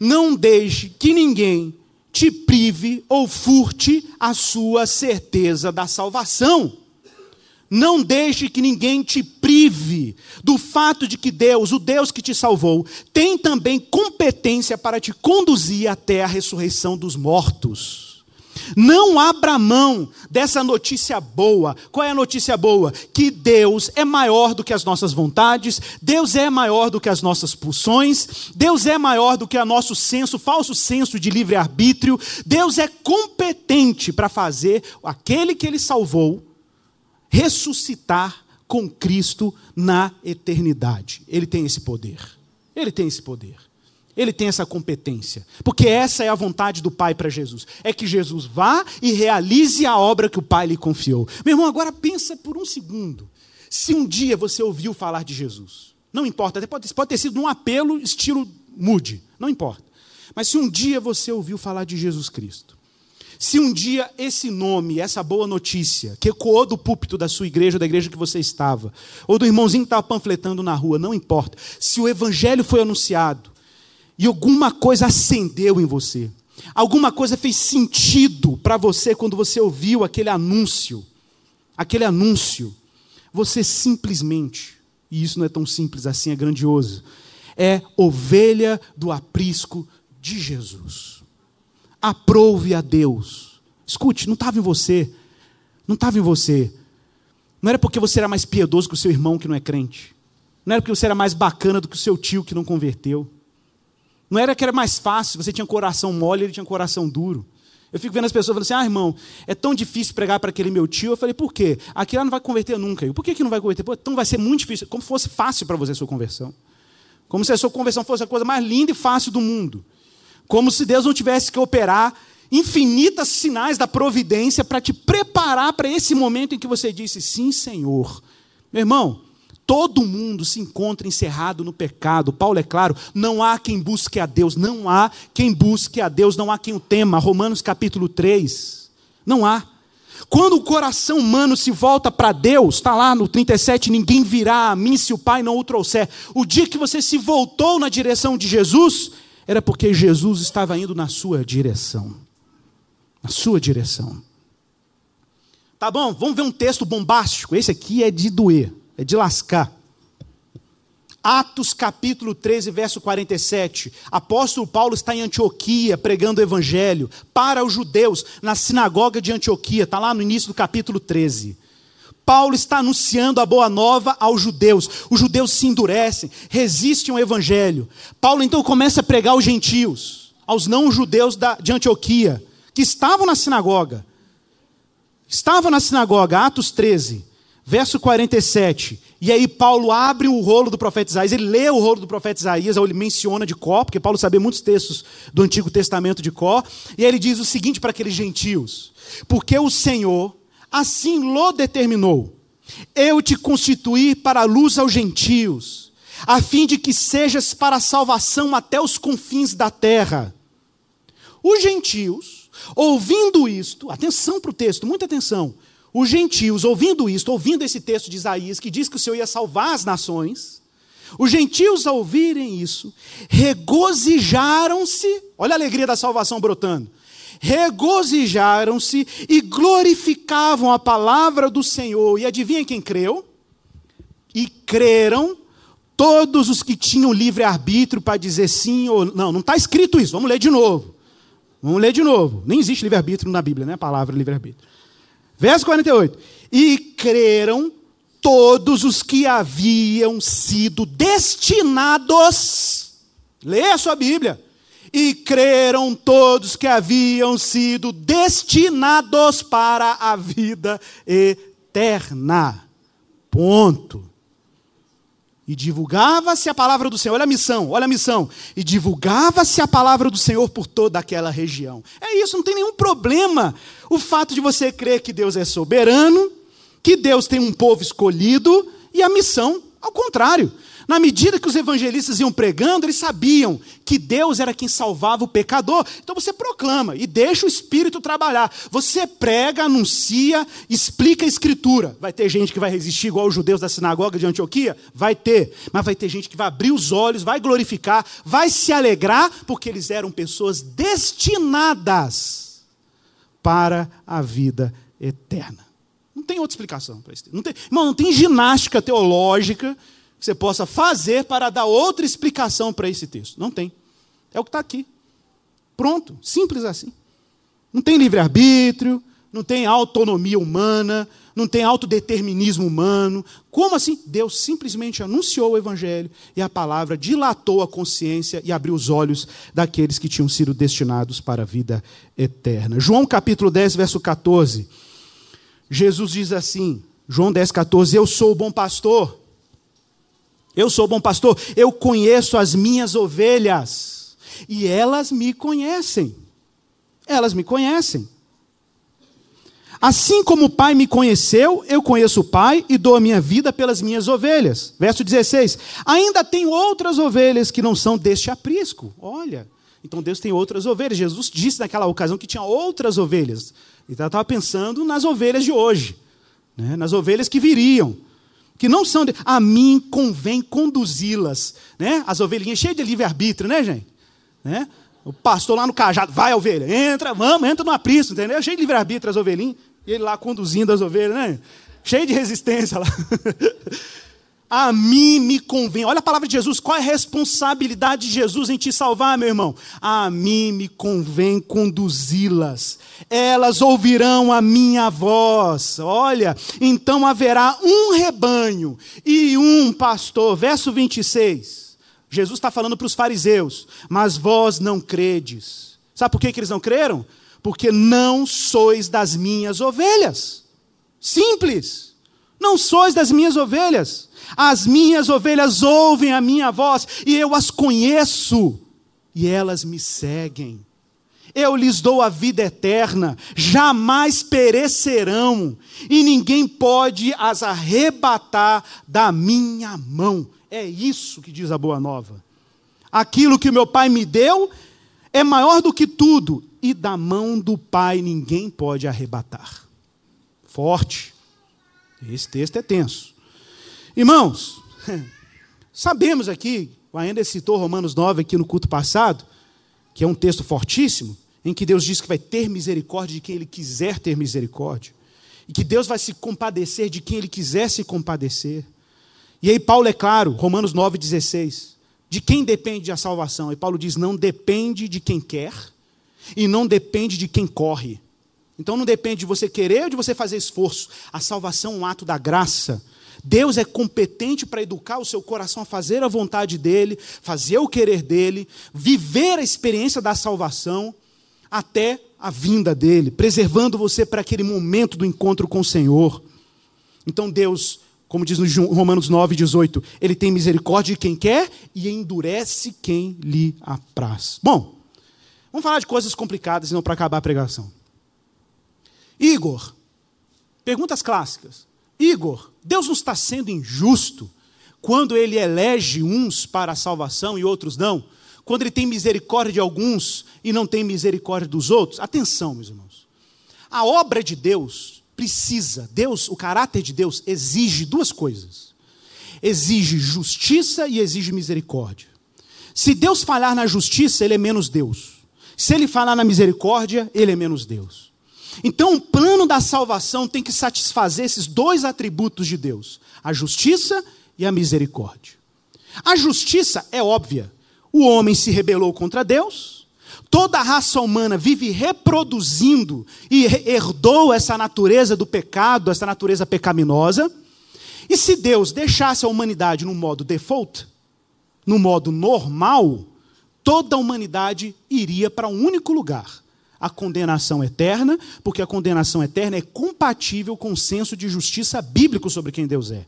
não deixe que ninguém te prive ou furte a sua certeza da salvação. Não deixe que ninguém te prive do fato de que Deus, o Deus que te salvou, tem também competência para te conduzir até a ressurreição dos mortos. Não abra mão dessa notícia boa. Qual é a notícia boa? Que Deus é maior do que as nossas vontades, Deus é maior do que as nossas pulsões, Deus é maior do que o nosso senso, falso senso de livre-arbítrio. Deus é competente para fazer aquele que ele salvou ressuscitar com Cristo na eternidade. Ele tem esse poder. Ele tem esse poder. Ele tem essa competência. Porque essa é a vontade do Pai para Jesus. É que Jesus vá e realize a obra que o Pai lhe confiou. Meu irmão, agora pensa por um segundo. Se um dia você ouviu falar de Jesus, não importa, até pode, pode ter sido um apelo estilo mude, não importa. Mas se um dia você ouviu falar de Jesus Cristo, se um dia esse nome, essa boa notícia, que ecoou do púlpito da sua igreja, da igreja que você estava, ou do irmãozinho que estava panfletando na rua, não importa. Se o evangelho foi anunciado, e alguma coisa acendeu em você. Alguma coisa fez sentido para você quando você ouviu aquele anúncio. Aquele anúncio. Você simplesmente, e isso não é tão simples assim, é grandioso, é ovelha do aprisco de Jesus. Aprove a Deus. Escute, não estava em você. Não estava em você. Não era porque você era mais piedoso que o seu irmão que não é crente. Não era porque você era mais bacana do que o seu tio que não converteu. Não era que era mais fácil, você tinha coração mole, ele tinha coração duro. Eu fico vendo as pessoas falando assim: ah, irmão, é tão difícil pregar para aquele meu tio. Eu falei: por quê? Aquilo não vai converter nunca. Eu, por que, que não vai converter? Pô, então vai ser muito difícil. Como se fosse fácil para você a sua conversão. Como se a sua conversão fosse a coisa mais linda e fácil do mundo. Como se Deus não tivesse que operar infinitas sinais da providência para te preparar para esse momento em que você disse: sim, Senhor. Meu irmão, Todo mundo se encontra encerrado no pecado. Paulo é claro, não há quem busque a Deus, não há quem busque a Deus, não há quem o tema. Romanos capítulo 3. Não há. Quando o coração humano se volta para Deus, está lá no 37, ninguém virá a mim se o Pai não o trouxer. O dia que você se voltou na direção de Jesus, era porque Jesus estava indo na sua direção. Na sua direção. Tá bom, vamos ver um texto bombástico. Esse aqui é de doer é de lascar. Atos capítulo 13, verso 47. Apóstolo Paulo está em Antioquia pregando o evangelho para os judeus na sinagoga de Antioquia, está lá no início do capítulo 13. Paulo está anunciando a boa nova aos judeus. Os judeus se endurecem, resistem ao evangelho. Paulo então começa a pregar aos gentios, aos não-judeus de Antioquia, que estavam na sinagoga. Estavam na sinagoga, Atos 13. Verso 47. E aí Paulo abre o rolo do profeta Isaías, ele lê o rolo do profeta Isaías, ou ele menciona de cor, porque Paulo sabia muitos textos do Antigo Testamento de cor, e aí ele diz o seguinte para aqueles gentios: Porque o Senhor assim lo determinou, eu te constituí para a luz aos gentios, a fim de que sejas para a salvação até os confins da terra. Os gentios, ouvindo isto, atenção para o texto, muita atenção os gentios, ouvindo isto, ouvindo esse texto de Isaías, que diz que o Senhor ia salvar as nações, os gentios, ao ouvirem isso, regozijaram-se, olha a alegria da salvação brotando, regozijaram-se e glorificavam a palavra do Senhor. E adivinha quem creu? E creram todos os que tinham livre-arbítrio para dizer sim ou não. Não está escrito isso, vamos ler de novo. Vamos ler de novo. Nem existe livre-arbítrio na Bíblia, né? A palavra livre-arbítrio. Verso 48. E creram todos os que haviam sido destinados. Leia a sua Bíblia. E creram todos que haviam sido destinados para a vida eterna. Ponto. E divulgava-se a palavra do Senhor. Olha a missão, olha a missão. E divulgava-se a palavra do Senhor por toda aquela região. É isso, não tem nenhum problema. O fato de você crer que Deus é soberano, que Deus tem um povo escolhido, e a missão, ao contrário. Na medida que os evangelistas iam pregando, eles sabiam que Deus era quem salvava o pecador. Então você proclama e deixa o Espírito trabalhar. Você prega, anuncia, explica a Escritura. Vai ter gente que vai resistir, igual os judeus da sinagoga de Antioquia? Vai ter. Mas vai ter gente que vai abrir os olhos, vai glorificar, vai se alegrar, porque eles eram pessoas destinadas para a vida eterna. Não tem outra explicação para isso. Não tem, irmão, não tem ginástica teológica você possa fazer para dar outra explicação para esse texto. Não tem. É o que está aqui. Pronto, simples assim. Não tem livre-arbítrio, não tem autonomia humana, não tem autodeterminismo humano. Como assim? Deus simplesmente anunciou o Evangelho e a palavra dilatou a consciência e abriu os olhos daqueles que tinham sido destinados para a vida eterna. João capítulo 10, verso 14. Jesus diz assim, João 10, 14: Eu sou o bom pastor. Eu sou bom pastor, eu conheço as minhas ovelhas e elas me conhecem. Elas me conhecem. Assim como o Pai me conheceu, eu conheço o Pai e dou a minha vida pelas minhas ovelhas. Verso 16: Ainda tem outras ovelhas que não são deste aprisco. Olha, então Deus tem outras ovelhas. Jesus disse naquela ocasião que tinha outras ovelhas. Então estava pensando nas ovelhas de hoje, né? nas ovelhas que viriam que não são de, a mim convém conduzi-las, né? As ovelhinhas cheias de livre-arbítrio, né, gente? Né? O pastor lá no cajado, vai ovelha, entra, vamos, entra no aprisco, entendeu? Cheio de livre-arbítrio as ovelhinhas, e ele lá conduzindo as ovelhas, né? Cheio de resistência lá. <laughs> A mim me convém. Olha a palavra de Jesus. Qual é a responsabilidade de Jesus em te salvar, meu irmão? A mim me convém conduzi-las. Elas ouvirão a minha voz. Olha, então haverá um rebanho e um pastor. Verso 26. Jesus está falando para os fariseus. Mas vós não credes. Sabe por que, que eles não creram? Porque não sois das minhas ovelhas. Simples. Não sois das minhas ovelhas. As minhas ovelhas ouvem a minha voz e eu as conheço e elas me seguem. Eu lhes dou a vida eterna, jamais perecerão e ninguém pode as arrebatar da minha mão. É isso que diz a boa nova. Aquilo que meu Pai me deu é maior do que tudo e da mão do Pai ninguém pode arrebatar. Forte. Esse texto é tenso. Irmãos, <laughs> sabemos aqui, o ainda citou Romanos 9 aqui no culto passado, que é um texto fortíssimo, em que Deus diz que vai ter misericórdia de quem Ele quiser ter misericórdia, e que Deus vai se compadecer de quem Ele quiser se compadecer. E aí Paulo é claro, Romanos 9,16, de quem depende a salvação? E Paulo diz: não depende de quem quer, e não depende de quem corre. Então não depende de você querer ou de você fazer esforço. A salvação é um ato da graça Deus é competente para educar o seu coração a fazer a vontade dele, fazer o querer dele, viver a experiência da salvação até a vinda dele, preservando você para aquele momento do encontro com o Senhor. Então Deus, como diz no Romanos 9, 18, ele tem misericórdia de quem quer e endurece quem lhe apraz. Bom, vamos falar de coisas complicadas, não para acabar a pregação. Igor, perguntas clássicas. Igor, Deus não está sendo injusto quando ele elege uns para a salvação e outros não? Quando ele tem misericórdia de alguns e não tem misericórdia dos outros? Atenção, meus irmãos. A obra de Deus precisa, Deus, o caráter de Deus exige duas coisas. Exige justiça e exige misericórdia. Se Deus falhar na justiça, ele é menos Deus. Se ele falar na misericórdia, ele é menos Deus. Então, o plano da salvação tem que satisfazer esses dois atributos de Deus: a justiça e a misericórdia. A justiça é óbvia. O homem se rebelou contra Deus, toda a raça humana vive reproduzindo e herdou essa natureza do pecado, essa natureza pecaminosa. E se Deus deixasse a humanidade no modo default, no modo normal, toda a humanidade iria para um único lugar a condenação eterna, porque a condenação eterna é compatível com o senso de justiça bíblico sobre quem Deus é.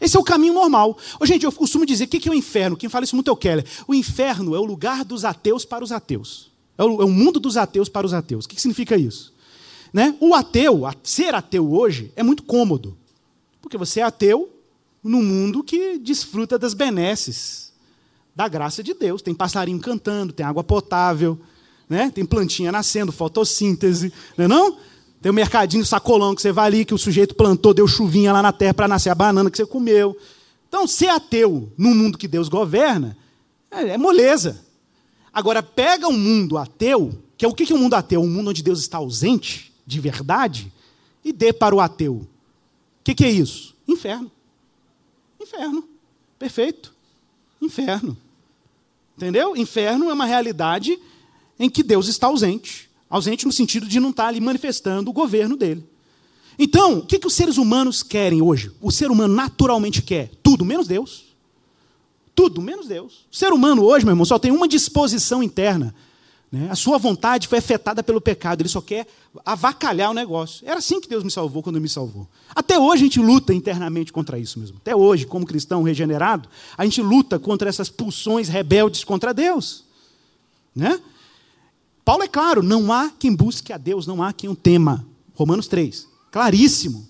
Esse é o caminho normal. Ô, gente, eu costumo dizer: o que é o inferno? Quem fala isso muito é o Keller. O inferno é o lugar dos ateus para os ateus. É o, é mundo dos ateus para os ateus. O que significa isso? Né? O ateu, ser ateu hoje, é muito cômodo. Porque você é ateu, num mundo que desfruta das benesses da graça de Deus. Tem passarinho cantando, tem água potável, né? tem plantinha nascendo, fotossíntese, não é não? Tem o mercadinho sacolão que você vai ali, que o sujeito plantou, deu chuvinha lá na terra para nascer a banana que você comeu. Então, ser ateu num mundo que Deus governa é, é moleza. Agora, pega um mundo ateu, que é o que é um mundo ateu? Um mundo onde Deus está ausente, de verdade, e dê para o ateu. O que, que é isso? Inferno. Inferno. Perfeito. Inferno. Entendeu? Inferno é uma realidade em que Deus está ausente. Ausente no sentido de não estar ali manifestando o governo dele. Então, o que, que os seres humanos querem hoje? O ser humano naturalmente quer tudo, menos Deus. Tudo, menos Deus. O ser humano hoje, meu irmão, só tem uma disposição interna. Né? A sua vontade foi afetada pelo pecado, ele só quer avacalhar o negócio. Era assim que Deus me salvou quando me salvou. Até hoje a gente luta internamente contra isso mesmo. Até hoje, como cristão regenerado, a gente luta contra essas pulsões rebeldes contra Deus. Né? Paulo é claro, não há quem busque a Deus, não há quem o tema. Romanos 3. Claríssimo.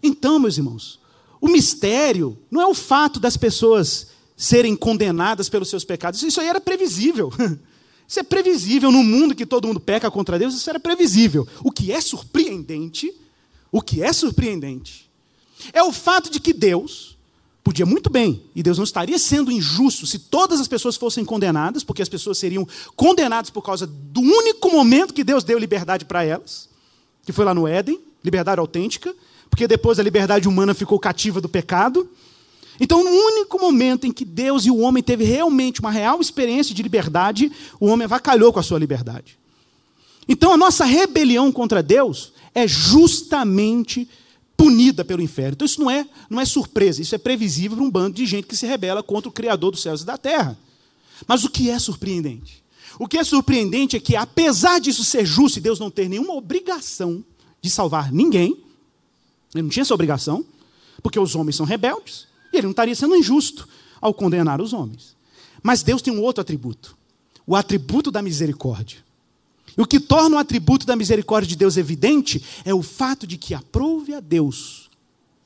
Então, meus irmãos, o mistério não é o fato das pessoas serem condenadas pelos seus pecados. Isso aí era previsível. <laughs> Isso é previsível no mundo que todo mundo peca contra Deus, isso era previsível. O que é surpreendente, o que é surpreendente, é o fato de que Deus podia muito bem, e Deus não estaria sendo injusto se todas as pessoas fossem condenadas, porque as pessoas seriam condenadas por causa do único momento que Deus deu liberdade para elas, que foi lá no Éden, liberdade autêntica, porque depois a liberdade humana ficou cativa do pecado. Então, no único momento em que Deus e o homem teve realmente uma real experiência de liberdade, o homem avacalhou com a sua liberdade. Então, a nossa rebelião contra Deus é justamente punida pelo inferno. Então, isso não é, não é surpresa, isso é previsível para um bando de gente que se rebela contra o Criador dos céus e da terra. Mas o que é surpreendente? O que é surpreendente é que, apesar disso ser justo e Deus não ter nenhuma obrigação de salvar ninguém, ele não tinha essa obrigação, porque os homens são rebeldes, e ele não estaria sendo injusto ao condenar os homens. Mas Deus tem um outro atributo: o atributo da misericórdia. O que torna o atributo da misericórdia de Deus evidente é o fato de que aprove a Deus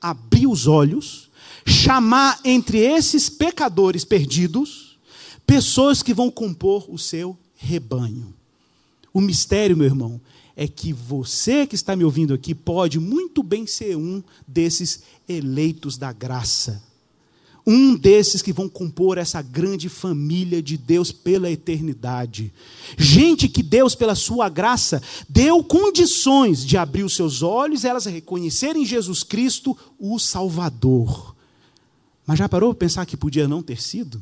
abrir os olhos, chamar entre esses pecadores perdidos pessoas que vão compor o seu rebanho. O mistério, meu irmão, é que você que está me ouvindo aqui pode muito bem ser um desses eleitos da graça um desses que vão compor essa grande família de Deus pela eternidade. Gente que Deus, pela sua graça, deu condições de abrir os seus olhos e elas reconhecerem Jesus Cristo o Salvador. Mas já parou para pensar que podia não ter sido?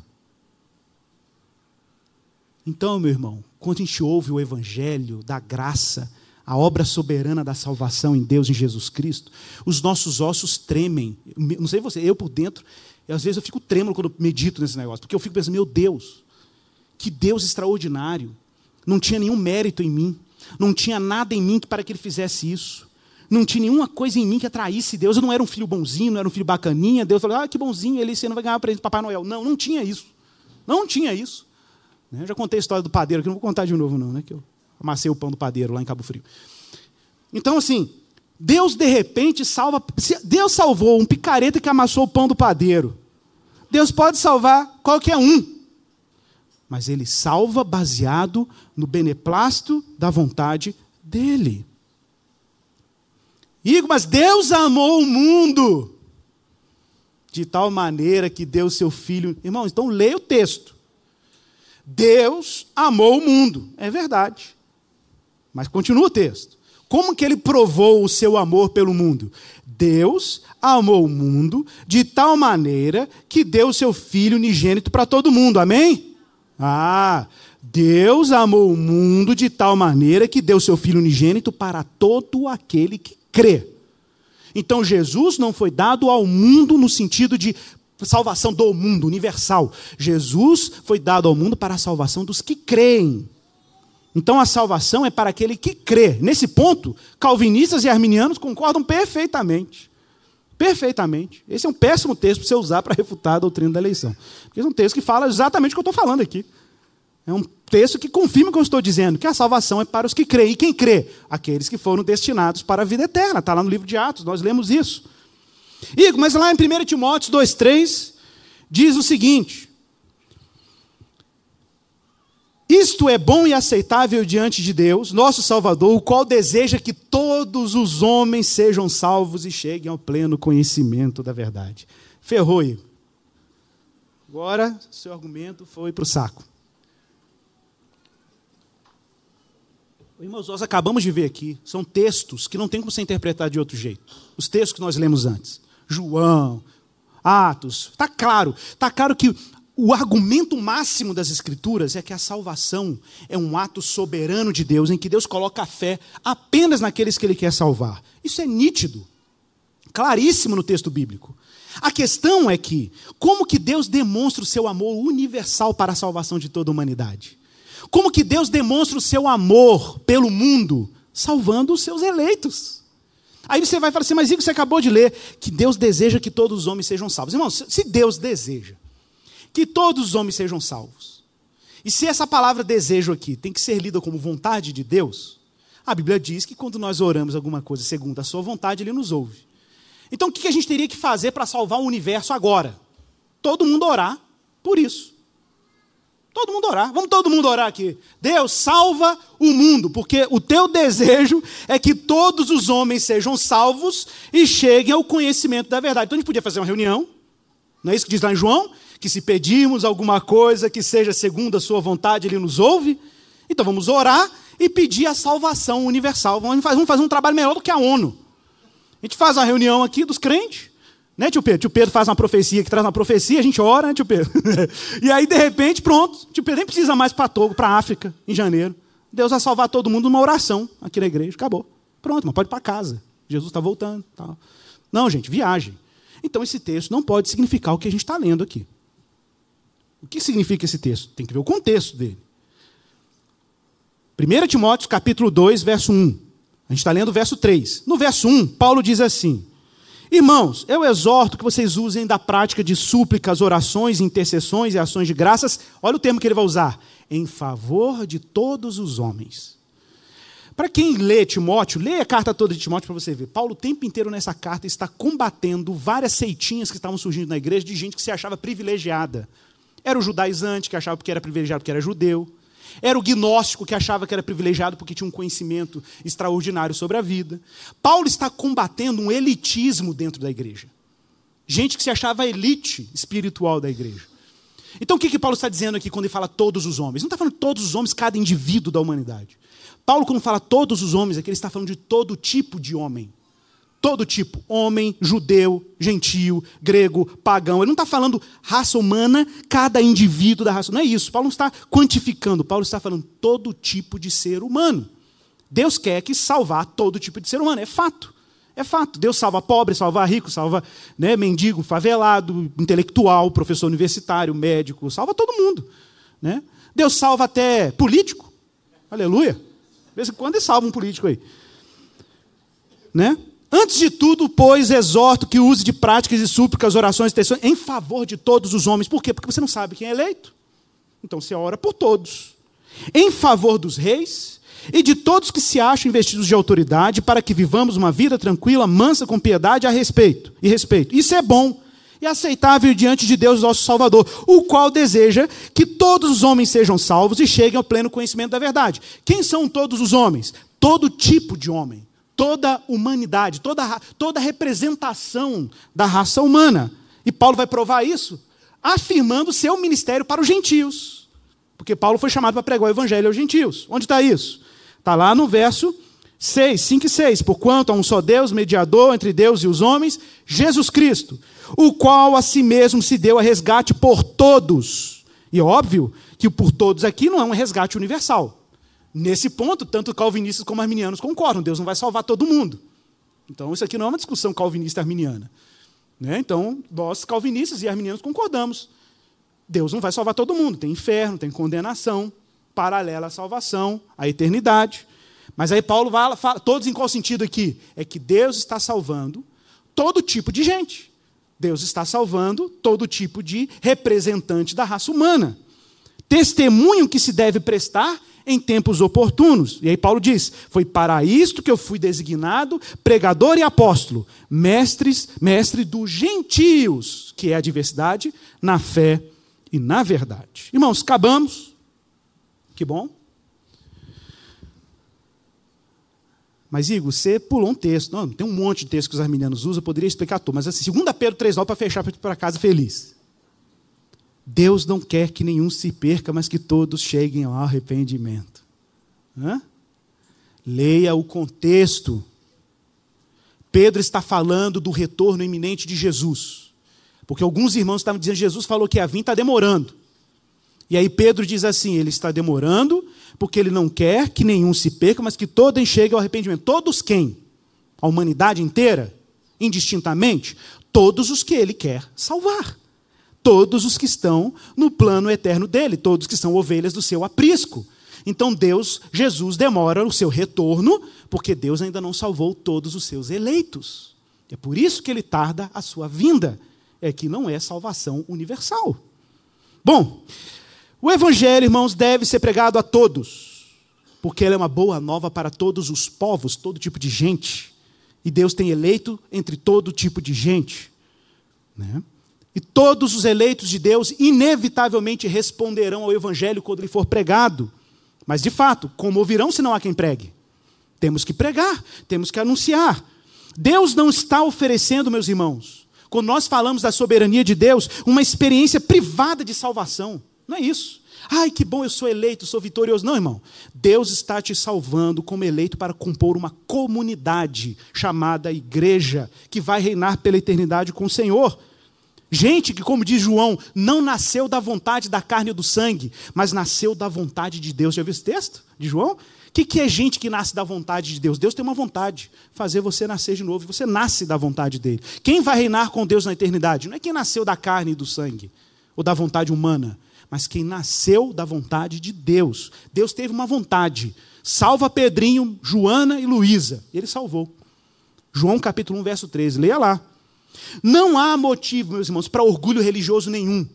Então, meu irmão, quando a gente ouve o Evangelho da graça, a obra soberana da salvação em Deus, em Jesus Cristo, os nossos ossos tremem. Não sei você, eu por dentro, e às vezes eu fico trêmulo quando medito nesse negócio, porque eu fico pensando, meu Deus, que Deus extraordinário. Não tinha nenhum mérito em mim, não tinha nada em mim para que ele fizesse isso. Não tinha nenhuma coisa em mim que atraísse Deus. Eu não era um filho bonzinho, não era um filho bacaninha. Deus falou, ah, que bonzinho, ele você não vai ganhar presente de Papai Noel. Não, não tinha isso. Não tinha isso. Né, eu já contei a história do padeiro, que não vou contar de novo, não, né? Que eu amassei o pão do padeiro lá em Cabo Frio. Então, assim, Deus de repente salva. Deus salvou um picareta que amassou o pão do padeiro. Deus pode salvar qualquer um. Mas ele salva baseado no beneplácito da vontade dele. Igor, mas Deus amou o mundo de tal maneira que deu seu filho. Irmãos, então leia o texto. Deus amou o mundo. É verdade. Mas continua o texto. Como que ele provou o seu amor pelo mundo? Deus amou o mundo de tal maneira que deu o seu filho unigênito para todo mundo. Amém? Ah, Deus amou o mundo de tal maneira que deu seu filho unigênito para todo aquele que crê. Então Jesus não foi dado ao mundo no sentido de salvação do mundo universal. Jesus foi dado ao mundo para a salvação dos que creem. Então a salvação é para aquele que crê. Nesse ponto, calvinistas e arminianos concordam perfeitamente. Perfeitamente. Esse é um péssimo texto para você usar para refutar a doutrina da eleição. Porque é um texto que fala exatamente o que eu estou falando aqui. É um texto que confirma o que eu estou dizendo, que a salvação é para os que creem. E quem crê? Aqueles que foram destinados para a vida eterna. Está lá no livro de Atos, nós lemos isso. Igor, mas lá em 1 Timóteo 2,3 diz o seguinte: Isto é bom e aceitável diante de Deus, nosso Salvador, o qual deseja que todos os homens sejam salvos e cheguem ao pleno conhecimento da verdade. Ferrou. Agora, seu argumento foi para o saco. Irmãos, nós acabamos de ver aqui, são textos que não tem como ser interpretado de outro jeito. Os textos que nós lemos antes. João, Atos. Está claro. Está claro que o argumento máximo das Escrituras é que a salvação é um ato soberano de Deus, em que Deus coloca a fé apenas naqueles que Ele quer salvar. Isso é nítido, claríssimo no texto bíblico. A questão é que, como que Deus demonstra o seu amor universal para a salvação de toda a humanidade? Como que Deus demonstra o seu amor pelo mundo? Salvando os seus eleitos. Aí você vai falar assim, mas Igor, você acabou de ler que Deus deseja que todos os homens sejam salvos. Irmãos, se Deus deseja que todos os homens sejam salvos, e se essa palavra desejo aqui tem que ser lida como vontade de Deus, a Bíblia diz que quando nós oramos alguma coisa segundo a sua vontade, Ele nos ouve. Então o que a gente teria que fazer para salvar o universo agora? Todo mundo orar por isso. Todo mundo orar. Vamos todo mundo orar aqui. Deus, salva o mundo, porque o teu desejo é que todos os homens sejam salvos e cheguem ao conhecimento da verdade. Então a gente podia fazer uma reunião, não é isso que diz lá em João? Que se pedirmos alguma coisa que seja segundo a sua vontade, ele nos ouve. Então vamos orar e pedir a salvação universal. Vamos fazer um trabalho melhor do que a ONU. A gente faz uma reunião aqui dos crentes, né, tio Pedro? Tio Pedro faz uma profecia que traz uma profecia, a gente ora, né, tio Pedro? <laughs> e aí, de repente, pronto, tio Pedro nem precisa mais para Togo, para África, em janeiro. Deus vai salvar todo mundo numa oração aqui na igreja. Acabou. Pronto, mas pode ir para casa. Jesus está voltando. Tal. Não, gente, viagem. Então, esse texto não pode significar o que a gente está lendo aqui. O que significa esse texto? Tem que ver o contexto dele. 1 Timóteo, capítulo 2, verso 1. A gente está lendo o verso 3. No verso 1, Paulo diz assim: Irmãos, eu exorto que vocês usem da prática de súplicas, orações, intercessões e ações de graças. Olha o termo que ele vai usar: em favor de todos os homens. Para quem lê Timóteo, lê a carta toda de Timóteo para você ver. Paulo o tempo inteiro nessa carta está combatendo várias seitinhas que estavam surgindo na igreja de gente que se achava privilegiada. Era o judaizante que achava que era privilegiado porque era judeu. Era o gnóstico que achava que era privilegiado porque tinha um conhecimento extraordinário sobre a vida. Paulo está combatendo um elitismo dentro da igreja. Gente que se achava elite espiritual da igreja. Então o que, que Paulo está dizendo aqui quando ele fala todos os homens? Não está falando todos os homens, cada indivíduo da humanidade. Paulo, quando fala todos os homens, aqui ele está falando de todo tipo de homem todo tipo, homem, judeu, gentio, grego, pagão. Ele não está falando raça humana, cada indivíduo da raça. Não é isso. Paulo não está quantificando. Paulo está falando todo tipo de ser humano. Deus quer que salvar todo tipo de ser humano. É fato. É fato. Deus salva pobre, salva rico, salva né, mendigo, favelado, intelectual, professor universitário, médico, salva todo mundo. Né? Deus salva até político. Aleluia. De vez em quando ele salva um político aí. Né? Antes de tudo, pois, exorto que use de práticas e súplicas, orações e tensões em favor de todos os homens. Por quê? Porque você não sabe quem é eleito. Então você ora por todos. Em favor dos reis e de todos que se acham investidos de autoridade, para que vivamos uma vida tranquila, mansa, com piedade a respeito e respeito. Isso é bom e aceitável diante de Deus, nosso Salvador, o qual deseja que todos os homens sejam salvos e cheguem ao pleno conhecimento da verdade. Quem são todos os homens? Todo tipo de homem toda humanidade, toda, toda representação da raça humana. E Paulo vai provar isso afirmando seu ministério para os gentios. Porque Paulo foi chamado para pregar o evangelho aos gentios. Onde está isso? Está lá no verso 6, 5 e 6. Porquanto há um só Deus, mediador entre Deus e os homens, Jesus Cristo, o qual a si mesmo se deu a resgate por todos. E é óbvio que o por todos aqui não é um resgate universal. Nesse ponto, tanto calvinistas como arminianos concordam, Deus não vai salvar todo mundo. Então, isso aqui não é uma discussão calvinista-arminiana. Né? Então, nós, calvinistas e arminianos, concordamos. Deus não vai salvar todo mundo. Tem inferno, tem condenação, paralela à salvação, à eternidade. Mas aí Paulo fala, fala, todos em qual sentido aqui? É que Deus está salvando todo tipo de gente. Deus está salvando todo tipo de representante da raça humana. Testemunho que se deve prestar em tempos oportunos. E aí Paulo diz: Foi para isto que eu fui designado pregador e apóstolo, mestres, mestre dos gentios, que é a diversidade na fé e na verdade. Irmãos, acabamos. Que bom. Mas, Igor, você pulou um texto. Não, tem um monte de texto que os arminianos usam, eu poderia explicar tudo. Mas, assim, 2 Pedro 3,9 para fechar para casa feliz. Deus não quer que nenhum se perca, mas que todos cheguem ao arrependimento. Hã? Leia o contexto. Pedro está falando do retorno iminente de Jesus. Porque alguns irmãos estavam dizendo, Jesus falou que a vir está demorando. E aí Pedro diz assim: ele está demorando, porque ele não quer que nenhum se perca, mas que todos cheguem ao arrependimento. Todos quem? A humanidade inteira? Indistintamente? Todos os que ele quer salvar todos os que estão no plano eterno dele, todos que são ovelhas do seu aprisco. Então Deus, Jesus demora o seu retorno, porque Deus ainda não salvou todos os seus eleitos. É por isso que ele tarda a sua vinda. É que não é salvação universal. Bom, o evangelho, irmãos, deve ser pregado a todos, porque ele é uma boa nova para todos os povos, todo tipo de gente. E Deus tem eleito entre todo tipo de gente. Né? E todos os eleitos de Deus inevitavelmente responderão ao Evangelho quando ele for pregado. Mas, de fato, como ouvirão se não há quem pregue? Temos que pregar, temos que anunciar. Deus não está oferecendo, meus irmãos, quando nós falamos da soberania de Deus, uma experiência privada de salvação. Não é isso. Ai, que bom, eu sou eleito, sou vitorioso. Não, irmão. Deus está te salvando como eleito para compor uma comunidade chamada igreja, que vai reinar pela eternidade com o Senhor. Gente que, como diz João, não nasceu da vontade da carne e do sangue, mas nasceu da vontade de Deus. Já viu esse texto de João? O que, que é gente que nasce da vontade de Deus? Deus tem uma vontade, fazer você nascer de novo. Você nasce da vontade dele. Quem vai reinar com Deus na eternidade? Não é quem nasceu da carne e do sangue, ou da vontade humana, mas quem nasceu da vontade de Deus. Deus teve uma vontade. Salva Pedrinho, Joana e Luísa. Ele salvou. João capítulo 1, verso 13. Leia lá. Não há motivo, meus irmãos, para orgulho religioso nenhum.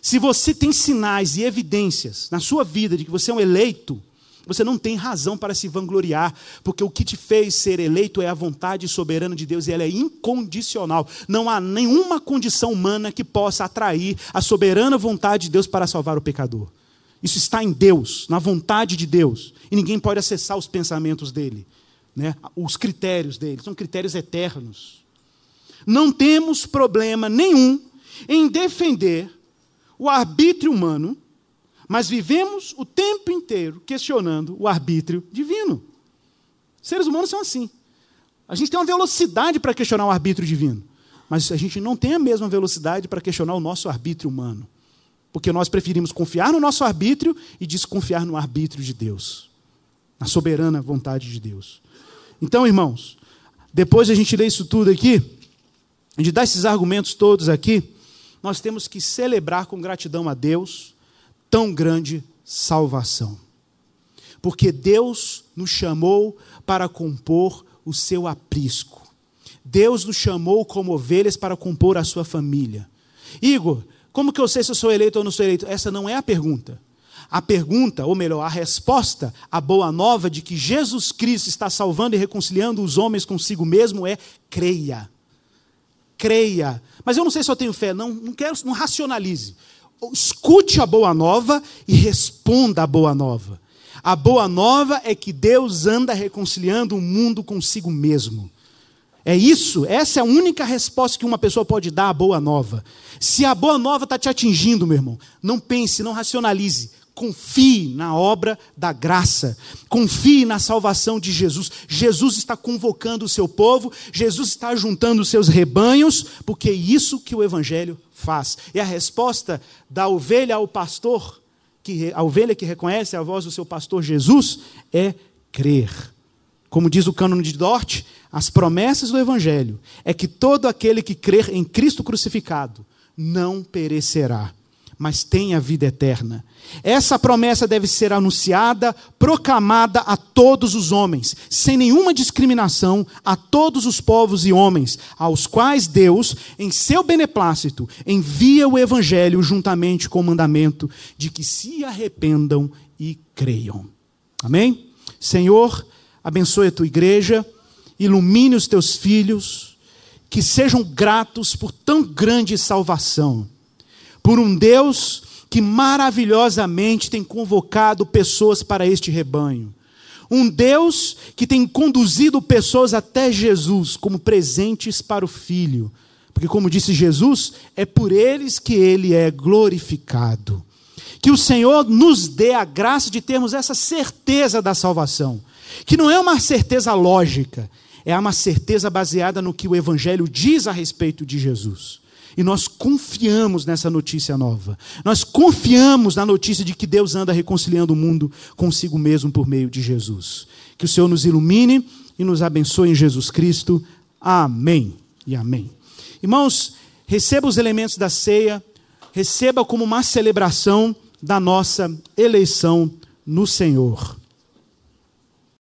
Se você tem sinais e evidências na sua vida de que você é um eleito, você não tem razão para se vangloriar, porque o que te fez ser eleito é a vontade soberana de Deus e ela é incondicional. Não há nenhuma condição humana que possa atrair a soberana vontade de Deus para salvar o pecador. Isso está em Deus, na vontade de Deus, e ninguém pode acessar os pensamentos dele, né? os critérios dele, são critérios eternos. Não temos problema nenhum em defender o arbítrio humano, mas vivemos o tempo inteiro questionando o arbítrio divino. Seres humanos são assim. A gente tem uma velocidade para questionar o arbítrio divino, mas a gente não tem a mesma velocidade para questionar o nosso arbítrio humano. Porque nós preferimos confiar no nosso arbítrio e desconfiar no arbítrio de Deus, na soberana vontade de Deus. Então, irmãos, depois de a gente ler isso tudo aqui, de dar esses argumentos todos aqui, nós temos que celebrar com gratidão a Deus tão grande salvação. Porque Deus nos chamou para compor o seu aprisco. Deus nos chamou como ovelhas para compor a sua família. Igor, como que eu sei se eu sou eleito ou não sou eleito? Essa não é a pergunta. A pergunta, ou melhor, a resposta, a boa nova de que Jesus Cristo está salvando e reconciliando os homens consigo mesmo é creia creia. Mas eu não sei se eu tenho fé, não, não quero, não racionalize. Escute a boa nova e responda a boa nova. A boa nova é que Deus anda reconciliando o mundo consigo mesmo. É isso, essa é a única resposta que uma pessoa pode dar à boa nova. Se a boa nova está te atingindo, meu irmão, não pense, não racionalize. Confie na obra da graça, confie na salvação de Jesus. Jesus está convocando o seu povo, Jesus está juntando os seus rebanhos, porque é isso que o Evangelho faz. E a resposta da ovelha ao pastor, que, a ovelha que reconhece a voz do seu pastor Jesus, é crer. Como diz o cânone de Dort, as promessas do Evangelho é que todo aquele que crer em Cristo crucificado não perecerá mas tem a vida eterna. Essa promessa deve ser anunciada, proclamada a todos os homens, sem nenhuma discriminação, a todos os povos e homens, aos quais Deus, em seu beneplácito, envia o Evangelho juntamente com o mandamento de que se arrependam e creiam. Amém? Senhor, abençoe a tua igreja, ilumine os teus filhos, que sejam gratos por tão grande salvação, por um Deus que maravilhosamente tem convocado pessoas para este rebanho. Um Deus que tem conduzido pessoas até Jesus como presentes para o Filho. Porque, como disse Jesus, é por eles que ele é glorificado. Que o Senhor nos dê a graça de termos essa certeza da salvação, que não é uma certeza lógica, é uma certeza baseada no que o Evangelho diz a respeito de Jesus. E nós confiamos nessa notícia nova. Nós confiamos na notícia de que Deus anda reconciliando o mundo consigo mesmo por meio de Jesus. Que o Senhor nos ilumine e nos abençoe em Jesus Cristo. Amém e amém. Irmãos, receba os elementos da ceia, receba como uma celebração da nossa eleição no Senhor.